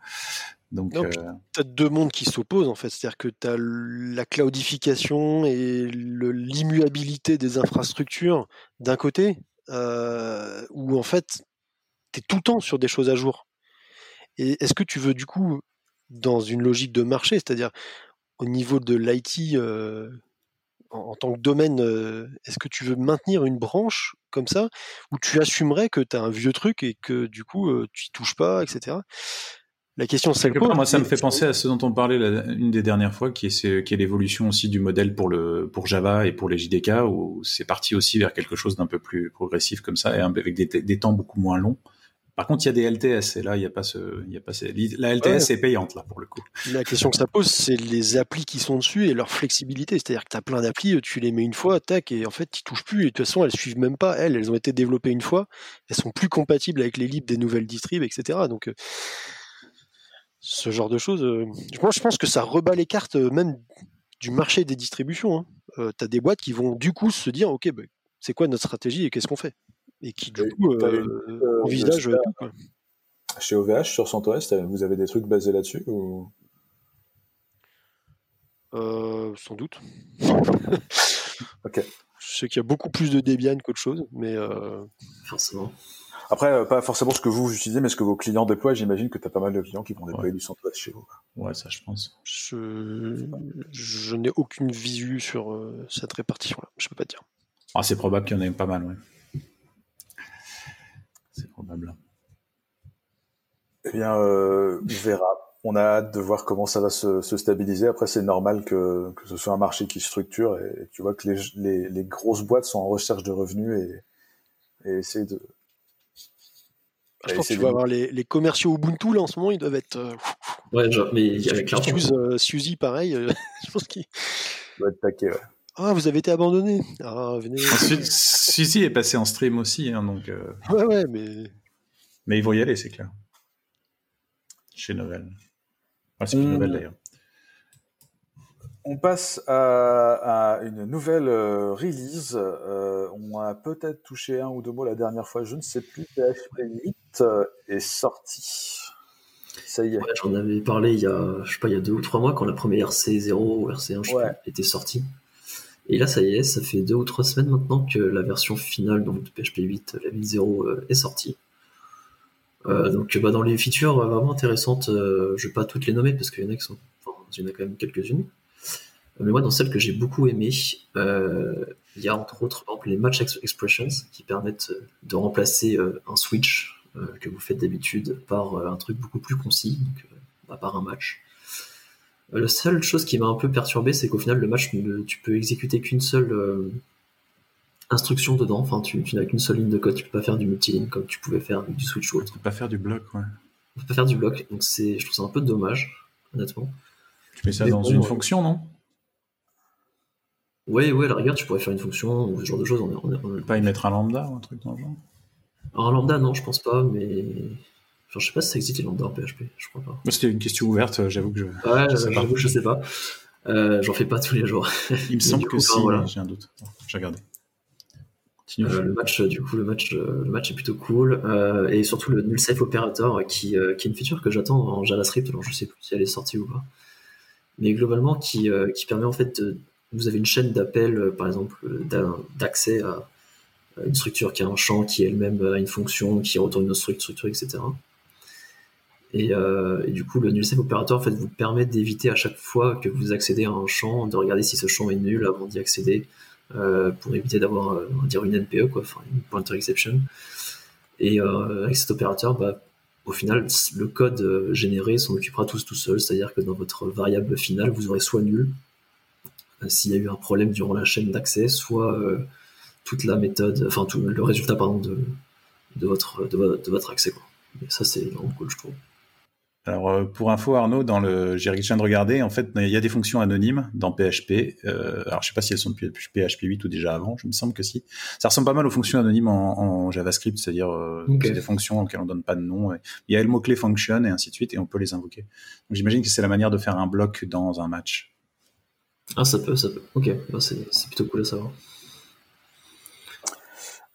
S3: Donc, euh,
S4: tu as deux mondes qui s'opposent en fait. C'est-à-dire que tu as la cloudification et l'immuabilité des infrastructures d'un côté, euh, où en fait, tu es tout le temps sur des choses à jour. Et est-ce que tu veux du coup, dans une logique de marché, c'est-à-dire au niveau de l'IT euh, en, tant que domaine, est-ce que tu veux maintenir une branche comme ça, où tu assumerais que tu as un vieux truc et que du coup, tu y touches pas, etc. La question, c'est
S3: Moi, ça me fait penser à ce dont on parlait une des dernières fois, qui est, qui est l'évolution aussi du modèle pour le pour Java et pour les JDK, où c'est parti aussi vers quelque chose d'un peu plus progressif comme ça, et avec des, temps beaucoup moins longs. Par contre, il y a des LTS, et là, il n'y a pas ce, il y a pas la LTS est payante là pour le coup.
S4: La question que ça pose, c'est les applis qui sont dessus et leur flexibilité. C'est-à-dire que tu as plein d'applis, tu les mets une fois, tac, et en fait, tu touches plus. Et de toute façon, elles suivent même pas. Elles, elles ont été développées une fois. Elles sont plus compatibles avec les libres des nouvelles distribs, etc. Donc, euh, ce genre de choses. Euh, moi, je pense que ça rebat les cartes euh, même du marché des distributions. Hein. Tu as des boîtes qui vont du coup se dire, OK, bah, c'est quoi notre stratégie et qu'est-ce qu'on fait? Et qui du coup envisagent tout.
S1: Chez OVH, sur CentOS, vous avez des trucs basés là-dessus ou...
S4: sans doute.
S1: ok.
S4: Je sais qu'il y a beaucoup plus de Debian qu'autre chose, mais.
S2: Forcément.
S1: Après, euh, pas forcément ce que vous utilisez, mais ce que vos clients déploient. J'imagine que tu as pas mal de clients qui vont déployer du CentOS chez vous.
S3: Ouais, ça, je pense.
S4: Je, n'ai aucune visu sur euh, cette répartition-là. Je peux pas dire.
S3: Ah, c'est probable qu'il y en ait pas mal, ouais. C'est probable.
S1: Eh bien, euh, on verra. On a hâte de voir comment ça va se, stabiliser. Après, c'est normal que, que, ce soit un marché qui structure et, tu vois que les, les, les, grosses boîtes sont en recherche de revenus et, et essayent de,
S4: je pense que tu vas avoir les, les, commerciaux Ubuntu là en ce moment, ils doivent être. Euh,
S2: ouais, genre, mais il y avait
S4: clairement. Suzy, pareil, euh, je pense qu'il.
S1: doit être taqué, ouais.
S4: Ah, vous avez été abandonné. Ah, venez.
S3: Suzy est passé en stream aussi, hein, donc. Euh...
S4: Ouais, ouais, mais.
S3: Mais ils vont y aller, c'est clair. Chez Novel. Ah, c'est plus Novel d'ailleurs.
S1: On passe à, une nouvelle euh, release. Euh, on a peut-être touché un ou deux mots la dernière fois, je ne sais plus. PHP 8 euh, est sorti. Ça y est.
S2: J'en avais parlé il y a, je sais pas, il y a deux ou trois mois quand la première RC0 ou RC1 je sais était sortie. Et là, ça y est, ça fait deux ou trois semaines maintenant que la version finale de PHP 8, la 8.0, est sortie. donc bah, dans les features vraiment intéressantes, je ne vais pas toutes les nommer parce qu'il y en a qui sont, il y en a quand même quelques-unes. Mais moi, dans celle que j'ai beaucoup aimé, euh, il y a entre autres les match expressions qui permettent de remplacer euh, un switch euh, que vous faites d'habitude par un truc beaucoup plus concis, donc, par un match. La seule chose qui m'a un peu perturbé, c'est qu'au final, le match, tu peux exécuter qu'une seule instruction dedans. Enfin, tu, n'as qu'une seule ligne de code. Tu peux pas faire du multiline comme tu pouvais faire du switch ou autre.
S3: Tu peux pas faire du bloc, ouais.
S2: Tu peux pas faire du bloc. Donc c'est, je trouve ça un peu dommage, honnêtement.
S3: Tu mets ça dans une fonction, non?
S2: Oui, oui, à la rigueur, tu pourrais faire une fonction ou ce genre de choses. On,
S3: on, Pas y mettre un lambda ou un truc dans le genre?
S2: Un lambda, non, je pense pas, mais. Enfin, je sais pas si ça existe les lambda en PHP, je crois pas.
S3: C'était une question ouverte, j'avoue que je.
S2: Ouais, j'avoue que je sais pas. J'en fais pas tous les jours.
S3: Il me semble que si, j'ai un doute. J'ai regardé.
S2: le match, du coup, le match, le match est plutôt cool et surtout le null safe operator qui, qui est une feature que j'attends en JavaScript. Alors je sais plus si elle est sortie ou pas, mais globalement qui, qui permet en fait de, vous avez une chaîne d'appel, par exemple, d'accès à une structure qui a un champ qui elle-même a une fonction qui retourne une autre structure, etc. Euh, et, du coup, le null safe operator en fait, vous permet d'éviter à chaque fois que vous accédez à un champ, de regarder si ce champ est nul avant d'y accéder, euh, pour éviter d'avoir euh, une NPE, une pointer exception. Et avec cet opérateur, bah, au final, le code généré s'en occupera tous tout seul, c'est-à-dire que dans votre variable finale, vous aurez soit nul, s'il y a eu un problème durant la chaîne d'accès, soit toute la méthode, enfin tout le résultat pardon de, votre de, votre accès. Et ça c'est vraiment cool je trouve.
S3: Alors euh, pour info Arnaud, dans le, j'ai viens de regarder, en fait il y a des fonctions anonymes dans PHP. Euh, alors je sais pas si elles sont depuis PHP 8 ou déjà avant, je me semble que si. Ça ressemble pas mal aux fonctions anonymes en, JavaScript, c'est-à-dire euh, c'est des fonctions auxquelles on donne pas de nom. il y a le mot clé function et ainsi de suite et on peut les invoquer. Donc j'imagine que c'est la manière de faire un bloc dans un match.
S2: Ah ça peut, ça peut. Ok, bah, c'est plutôt cool à savoir.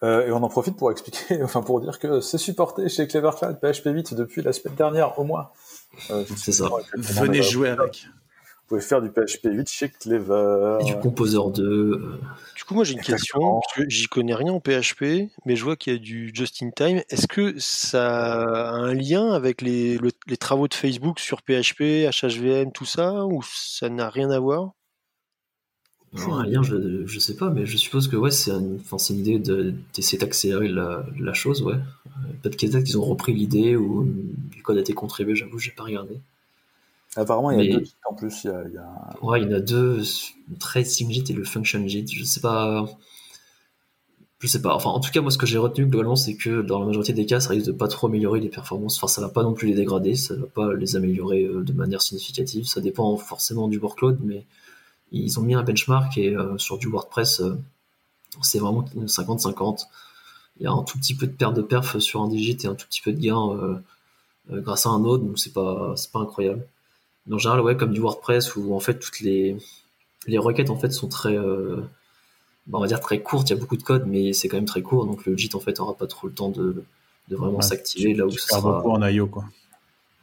S1: Euh, et on en profite pour expliquer, enfin pour dire que c'est supporté chez Clever Cloud PHP 8 depuis la semaine dernière au moins.
S3: Euh, c'est ça. Venez jouer avec.
S1: Vous pouvez faire du PHP 8 chez Clever.
S2: Et du Composer 2. Euh.
S4: Du coup, moi j'ai une question, parce que j'y connais rien en PHP, mais je vois qu'il y a du just-in-time. Est-ce que ça a un lien avec les, les travaux de Facebook sur PHP, HHVM, tout ça, ou ça n'a rien à voir?
S2: Un lien, je, je sais pas, mais je suppose que ouais, c'est une, une idée d'essayer d'accélérer la, la, chose, ouais. Peut-être qu'ils ont repris l'idée ou du code a été contribué, j'avoue, j'ai pas regardé.
S1: Apparemment, il y a deux en plus. Il y a, il y a...
S2: Ouais, il y en a deux, TraceSingJIT et le FunctionJIT. Je sais pas. Je sais pas. Enfin, en tout cas, moi, ce que j'ai retenu globalement, c'est que dans la majorité des cas, ça risque de pas trop améliorer les performances. Enfin, ça va pas non plus les dégrader, ça va pas les améliorer euh, de manière significative. Ça dépend forcément du workload, mais ils ont mis un benchmark et euh, sur du WordPress, euh, c'est vraiment 50-50. Il y a un tout petit peu de perte de perf sur un digit et un tout petit peu de gain euh, grâce à un autre, donc c'est pas c'est pas incroyable. Mais en général, ouais, comme du WordPress où en fait toutes les les requêtes en fait sont très bah, on va dire très courtes, il y a beaucoup de code, mais c'est quand même très court, donc le JIT en fait aura pas trop le temps de, de vraiment s'activer là où ce sera.
S3: en IO quoi.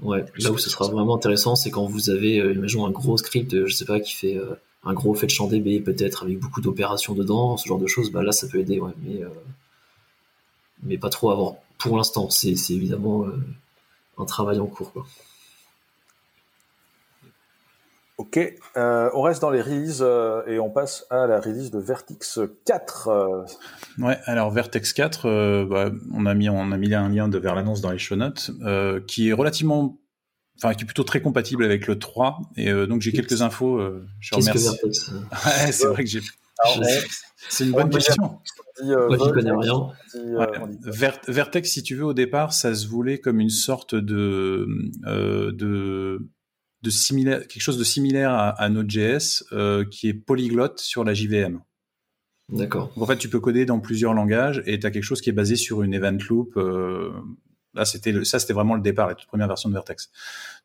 S2: Ouais, là où ce sera vraiment intéressant, c'est quand vous avez, imaginons un gros script, je sais pas, qui fait un gros fetch champ DB peut-être avec beaucoup d'opérations dedans, ce genre de choses, bah là ça peut aider, mais, euh, mais pas trop avant. Pour l'instant, c'est évidemment euh, un travail en cours.
S1: Ok, euh, on reste dans les releases et on passe à la release de Vertex 4.
S3: Ouais, alors Vertex 4, bah, on, a mis, on a mis un lien de, vers l'annonce dans les show notes, qui est relativement enfin qui est plutôt très compatible avec le 3 et euh, donc j'ai quelques infos euh, je remercie. ouais, c'est vrai que j'ai c'est une bonne question.
S2: euh, moi je connais rien.
S3: Vertex si tu veux au départ ça se voulait comme une sorte de de de similaire quelque chose de similaire à, à Node.js qui est polyglotte sur la JVM
S2: D'accord.
S3: En fait, tu peux coder dans plusieurs langages et tu as quelque chose qui est basé sur une event loop. Là, c'était ça, c'était vraiment le départ, la toute première version de Vertex.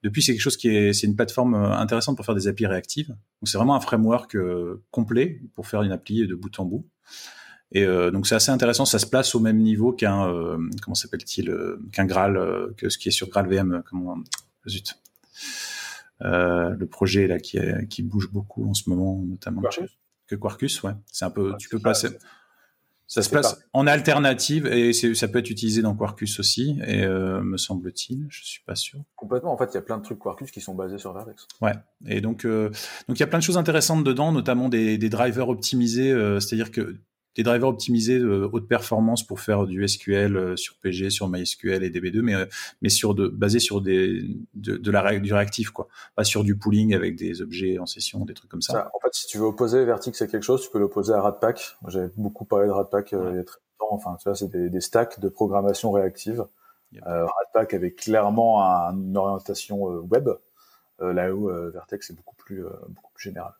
S3: Depuis, c'est quelque chose qui est, c'est une plateforme euh, intéressante pour faire des API réactives. Donc, c'est vraiment un framework euh, complet pour faire une appli de bout en bout. Et euh, donc, c'est assez intéressant. Ça se place au même niveau qu'un, comment s'appelle-t-il, qu'un Graal, que ce qui est sur GraalVM. Comment, zut. le projet là qui, qui bouge beaucoup en ce moment, notamment.
S1: Quarkus?
S3: Que Quarkus, ouais. C'est un peu, tu peux placer. Ça se passe en alternative et ça peut être utilisé dans Quarkus aussi, et euh, me semble-t-il, je suis pas sûr.
S1: Complètement. En fait, il y a plein de trucs Quarkus qui sont basés sur Vertex.
S3: Ouais. Et donc, euh, donc il y a plein de choses intéressantes dedans, notamment des, des drivers optimisés. Euh, C'est-à-dire que des drivers optimisés de haute performance pour faire du SQL euh, sur PG, sur MySQL et DB2, mais euh, mais sur de basé sur des de, de la du réactif quoi, pas sur du pooling avec des objets en session, des trucs comme ça.
S1: en fait, si tu veux opposer Vertix à quelque chose, tu peux l'opposer à Ratpack. J'avais beaucoup parlé de Ratpack euh, il y a très longtemps. Enfin, tu vois, c'est des, des, stacks de programmation réactive. Euh, Ratpack avait clairement une orientation web, là où Vertex est beaucoup plus beaucoup plus général.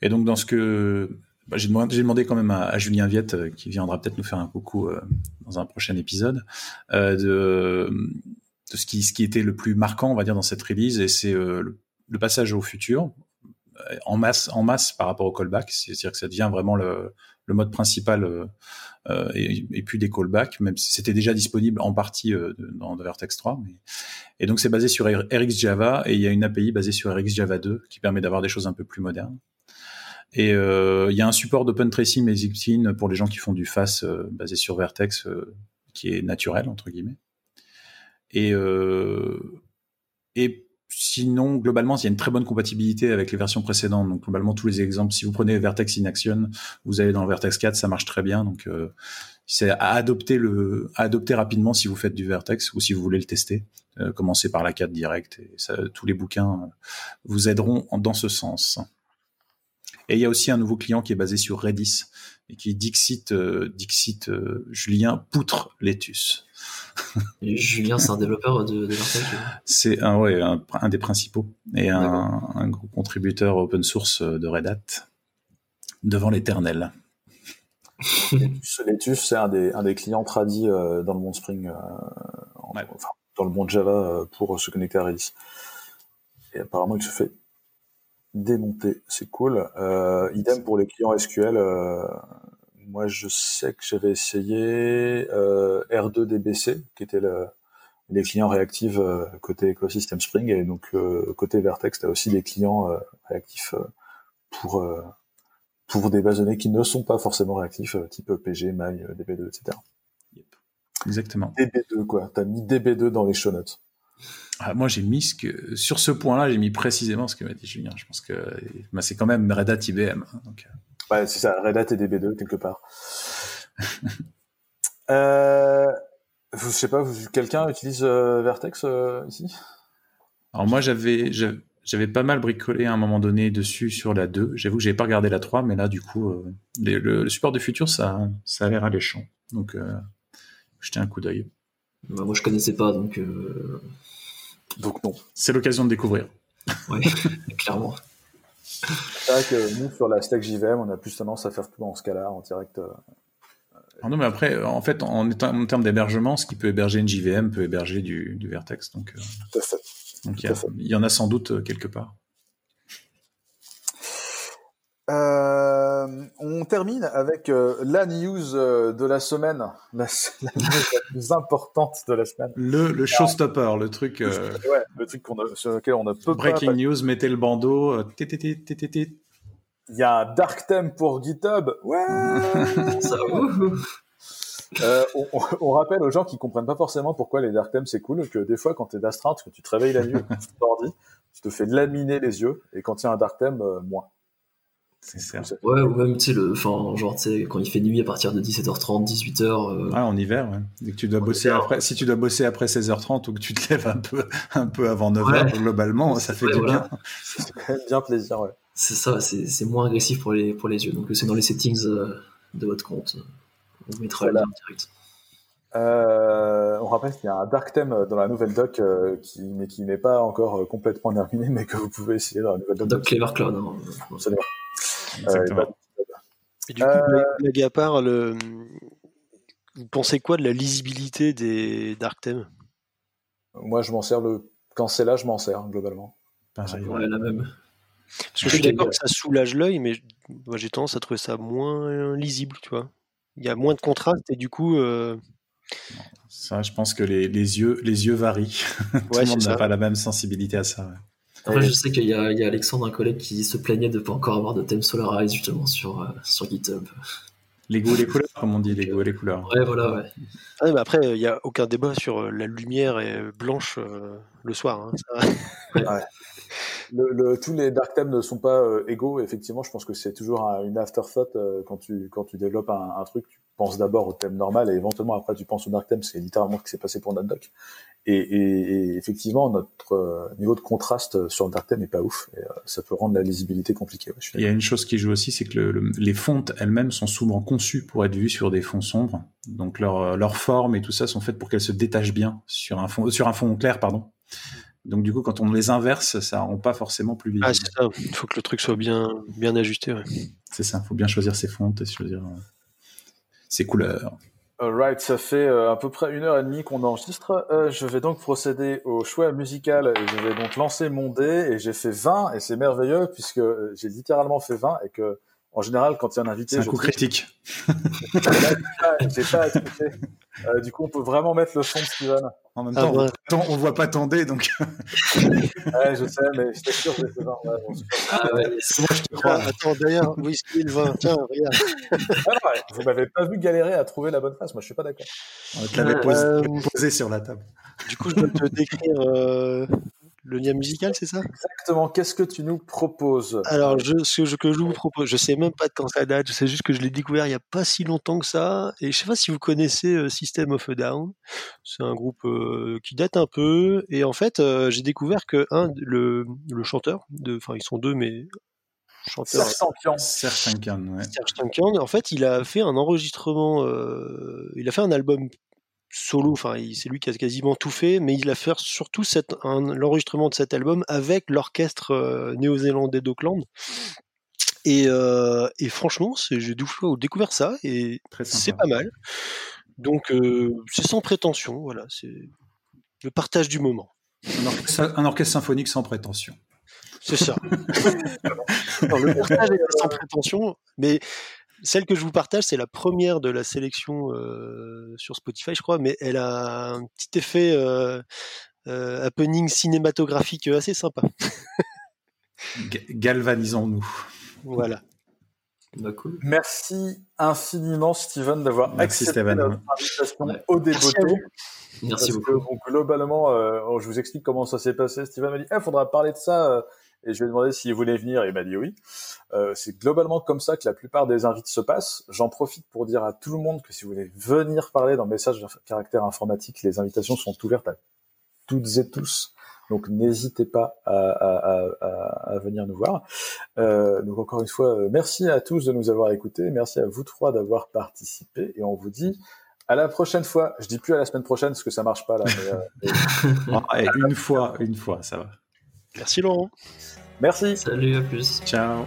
S3: Et donc dans ce que bah, j'ai demandé, quand même à, Julien Viette, euh, qui viendra peut-être nous faire un coucou euh, dans un prochain épisode, euh, de, ce, qui, était le plus marquant, on va dire, dans cette release, et c'est le, passage au futur. en masse, en masse par rapport au callback. C'est-à-dire que ça devient vraiment le, mode principal et, puis des callbacks, même si c'était déjà disponible en partie dans Vertex 3. Mais... Et donc c'est basé sur RxJava et il y a une API basée sur RxJava 2 qui permet d'avoir des choses un peu plus modernes. Et il y a un support d'Open Tracing et pour les gens qui font du FAS basé sur Vertex qui est naturel entre guillemets. Et et sinon, globalement, il y a une très bonne compatibilité avec les versions précédentes. Donc, globalement, tous les exemples, si vous prenez Vertex in Action, vous allez dans Vertex 4, ça marche très bien. Donc, euh, c'est à adopter le, à adopter rapidement si vous faites du Vertex ou si vous voulez le tester. Euh, commencez par la 4 direct et ça, tous les bouquins euh, vous aideront dans ce sens. Et il y a aussi un nouveau client qui est basé sur Redis et qui Dixit, euh, Dixit euh, Julien Poutre Letus.
S2: Julien, c'est un développeur de, de
S3: C'est un, ouais, un, des principaux et un, un, gros contributeur open source de Red Hat devant l'éternel.
S1: Letus, c'est un des, un des clients tradis euh, dans le monde Spring, enfin, dans le monde Java pour se connecter à Redis. Et apparemment, il se fait démonter, c'est cool. Euh, idem pour les clients SQL. Euh, moi, je sais que j'avais essayé euh, R2DBC, qui était le, les clients réactifs côté écosystème Spring, et donc côté Vertex, tu as aussi des clients réactifs pour pour des bases de données qui ne sont pas forcément réactifs, type PG, My, DB2, etc.
S3: Exactement.
S1: DB2, quoi. T'as mis DB2 dans les show notes.
S3: Ah, moi, j'ai mis ce que sur ce point-là, j'ai mis précisément ce que m'a dit Julien. Je pense que bah, c'est quand même Red Hat IBM. Hein, donc...
S1: Euh. Ouais, c'est ça, Red Hat et DB2 quelque part. euh, je sais pas, quelqu'un utilise euh, Vertex euh, ici?
S3: Alors moi, j'avais j'avais pas mal bricolé à un moment donné dessus sur la 2. J'avoue que j'avais pas regardé la 3, mais là, du coup, le, le, support de futur, ça, ça a l'air alléchant. Donc, jetez un coup d'œil.
S2: Bah, moi, je connaissais pas, donc.
S1: Donc non.
S3: C'est l'occasion de découvrir.
S2: Oui, clairement.
S1: C'est vrai que nous, sur la stack JVM, on a plus tendance à faire tout en Scala, en direct. Euh,
S3: ah non, mais après, en fait, en, en termes d'hébergement, ce qui peut héberger une JVM peut héberger du, du Vertex. Donc,
S1: euh, tout à fait.
S3: Donc il y, y, en a sans doute euh, quelque part.
S1: Euh, on termine avec euh, la news euh, de la semaine, la, la, news la plus importante de la semaine.
S3: Le, le showstopper, le truc.
S1: Euh, ouais, le truc qu'on a, sur lequel on ne peut
S3: breaking
S1: pas.
S3: Breaking news, mettez le bandeau.
S1: Il y a un dark theme pour GitHub. Ouais.
S2: Ça,
S1: euh, on, on, rappelle aux gens qui comprennent pas forcément pourquoi les dark themes c'est cool, que des fois quand t'es d'astreinte, quand tu te réveilles la nuit, tu te fais laminer les yeux, et quand il y a un dark theme, euh, moins.
S3: C'est ça.
S2: Ouais, ou même, tu sais, le, enfin, genre, tu sais, quand il fait nuit à partir de 17h30, 18h. Euh...
S3: Ah, en hiver, ouais. Dès que tu dois bosser hiver, après, si tu dois bosser après 16h30 ou que tu te lèves un peu, un peu avant 9h, ouais. globalement, ça fait ouais, du
S1: voilà. bien. C'est quand même bien plaisir, ouais.
S2: C'est ça, c'est moins agressif pour les, pour les yeux. Donc, c'est dans les settings euh, de votre compte. On vous mettra voilà. lien direct.
S1: Euh, on rappelle qu'il y a un dark theme dans la nouvelle doc euh, qui, mais qui n'est pas encore complètement terminé, mais que vous pouvez essayer dans la nouvelle doc.
S2: Doc Clever Cloud. Hein.
S3: Exactement.
S4: Euh, et du coup, euh... blague à part, le... vous pensez quoi de la lisibilité des dark themes
S1: Moi, je m'en sers le quand c'est là, je m'en sers globalement.
S2: Pareil, ouais, la même.
S4: Parce que je suis d'accord que ça soulage l'œil, mais moi j'ai tendance à trouver ça moins lisible, tu vois. Il y a moins de contraste et du coup. Euh...
S3: Ça, je pense que les, les yeux, les yeux varient. Tout ouais, le monde n'a pas la même sensibilité à ça. Ouais.
S2: Après, je sais qu'il y, y, a Alexandre, un collègue, qui se plaignait de ne pas encore avoir de thème Solarize justement sur, euh, sur GitHub.
S3: Les goûts et les couleurs, comme on dit, les goûts et les couleurs.
S2: Ouais, voilà, ouais.
S4: Ah, mais après, il n'y a aucun débat sur la lumière blanche euh, le soir. Hein,
S1: ouais. ouais. Le, le, tous les dark themes ne sont pas euh, égaux. Effectivement, je pense que c'est toujours un, une afterthought euh, quand tu quand tu développes un, un, truc. Tu penses d'abord au thème normal et éventuellement après tu penses au dark theme. C'est littéralement ce qui s'est passé pour notre doc. Et, et, et, effectivement, notre euh, niveau de contraste sur theme n'est pas ouf. Et, euh, ça peut rendre la lisibilité compliquée. Ouais,
S3: Il y a une chose qui joue aussi, c'est que le, le, les fontes elles-mêmes sont souvent conçues pour être vues sur des fonds sombres. Donc leur leur forme et tout ça sont faites pour qu'elles se détachent bien sur un fond sur un fond clair, pardon. Donc du coup, quand on les inverse, ça rend pas forcément plus visible.
S4: Ah, c'est ça. Il faut que le truc soit bien, bien ajusté. Ouais.
S3: C'est ça. Il faut bien choisir ses fontes et choisir euh, ses couleurs.
S1: Alright, ça fait euh, à peu près une heure et demie qu'on enregistre. Euh, je vais donc procéder au choix musical et je vais donc lancer mon dé et j'ai fait 20 et c'est merveilleux puisque euh, j'ai littéralement fait 20 et que en général quand il y a un invité,
S3: c'est un coup critique.
S1: j'ai pas, pas du coup, on peut vraiment mettre le son de Steven.
S3: En même temps, ah, on, voit pas ton dé, donc.
S1: ouais, je sais, mais c'était 20. Ouais, bon,
S4: ah, ouais, moi, je te crois. Attends, d'ailleurs, whisky le 20. Tiens, regarde.
S1: Ah, ouais, vous m'avez pas vu galérer à trouver la bonne face. Moi, je suis pas d'accord.
S3: On te l'avait posé, euh... posé, sur la table.
S4: Du coup, je dois te décrire euh, le lien musical, c'est ça?
S1: Exactement. Qu'est-ce que tu nous proposes?
S4: Alors, je, ce que je vous propose, je sais même pas de quand ça date. Je sais juste que je l'ai découvert il y a pas si longtemps que ça. Et je sais pas si vous connaissez euh, System of a Down. C'est un groupe euh, qui date un peu. Et en fait, euh, j'ai découvert que un, le, le chanteur, enfin ils sont deux, mais
S1: chanteur.
S3: Serge Tankian. Ouais.
S4: Serge Tankian. En fait, il a fait un enregistrement. Euh, il a fait un album solo, enfin c'est lui qui a quasiment tout fait, mais il a fait surtout l'enregistrement de cet album avec l'orchestre euh, néo-zélandais d'Auckland. Et, euh, et, franchement, j'ai découvert ça et c'est pas mal. Donc euh, c'est sans prétention, voilà, c'est le partage du moment.
S3: Un orchestre, symphonique sans prétention.
S4: C'est ça. le partage est sans prétention, mais celle que je vous partage, c'est la première de la sélection euh, sur Spotify, je crois, mais elle a un petit effet euh, euh, happening cinématographique assez sympa.
S3: Galvanisons-nous.
S4: Voilà.
S2: Bah, cool.
S1: Merci infiniment, Steven, d'avoir accepté notre invitation au dévoto.
S2: Merci, beaucoup.
S1: globalement, je vous explique comment ça s'est passé. Steven m'a dit, il eh, faudra parler de ça et je lui ai demandé s'il voulait venir, et il m'a dit oui. Euh, c'est globalement comme ça que la plupart des invites se passent. J'en profite pour dire à tout le monde que si vous voulez venir parler dans message de caractère informatique, les invitations sont ouvertes à toutes et tous. Donc n'hésitez pas à, à, à, à, venir nous voir. Euh, donc encore une fois, euh, merci à tous de nous avoir écoutés, merci à vous trois d'avoir participé, et on vous dit à la prochaine fois. Je dis plus à la semaine prochaine parce que ça marche pas là. Mais,
S3: euh, une fois, une fois, ça va.
S4: Merci Laurent.
S1: Merci.
S2: Salut, à plus.
S3: Ciao.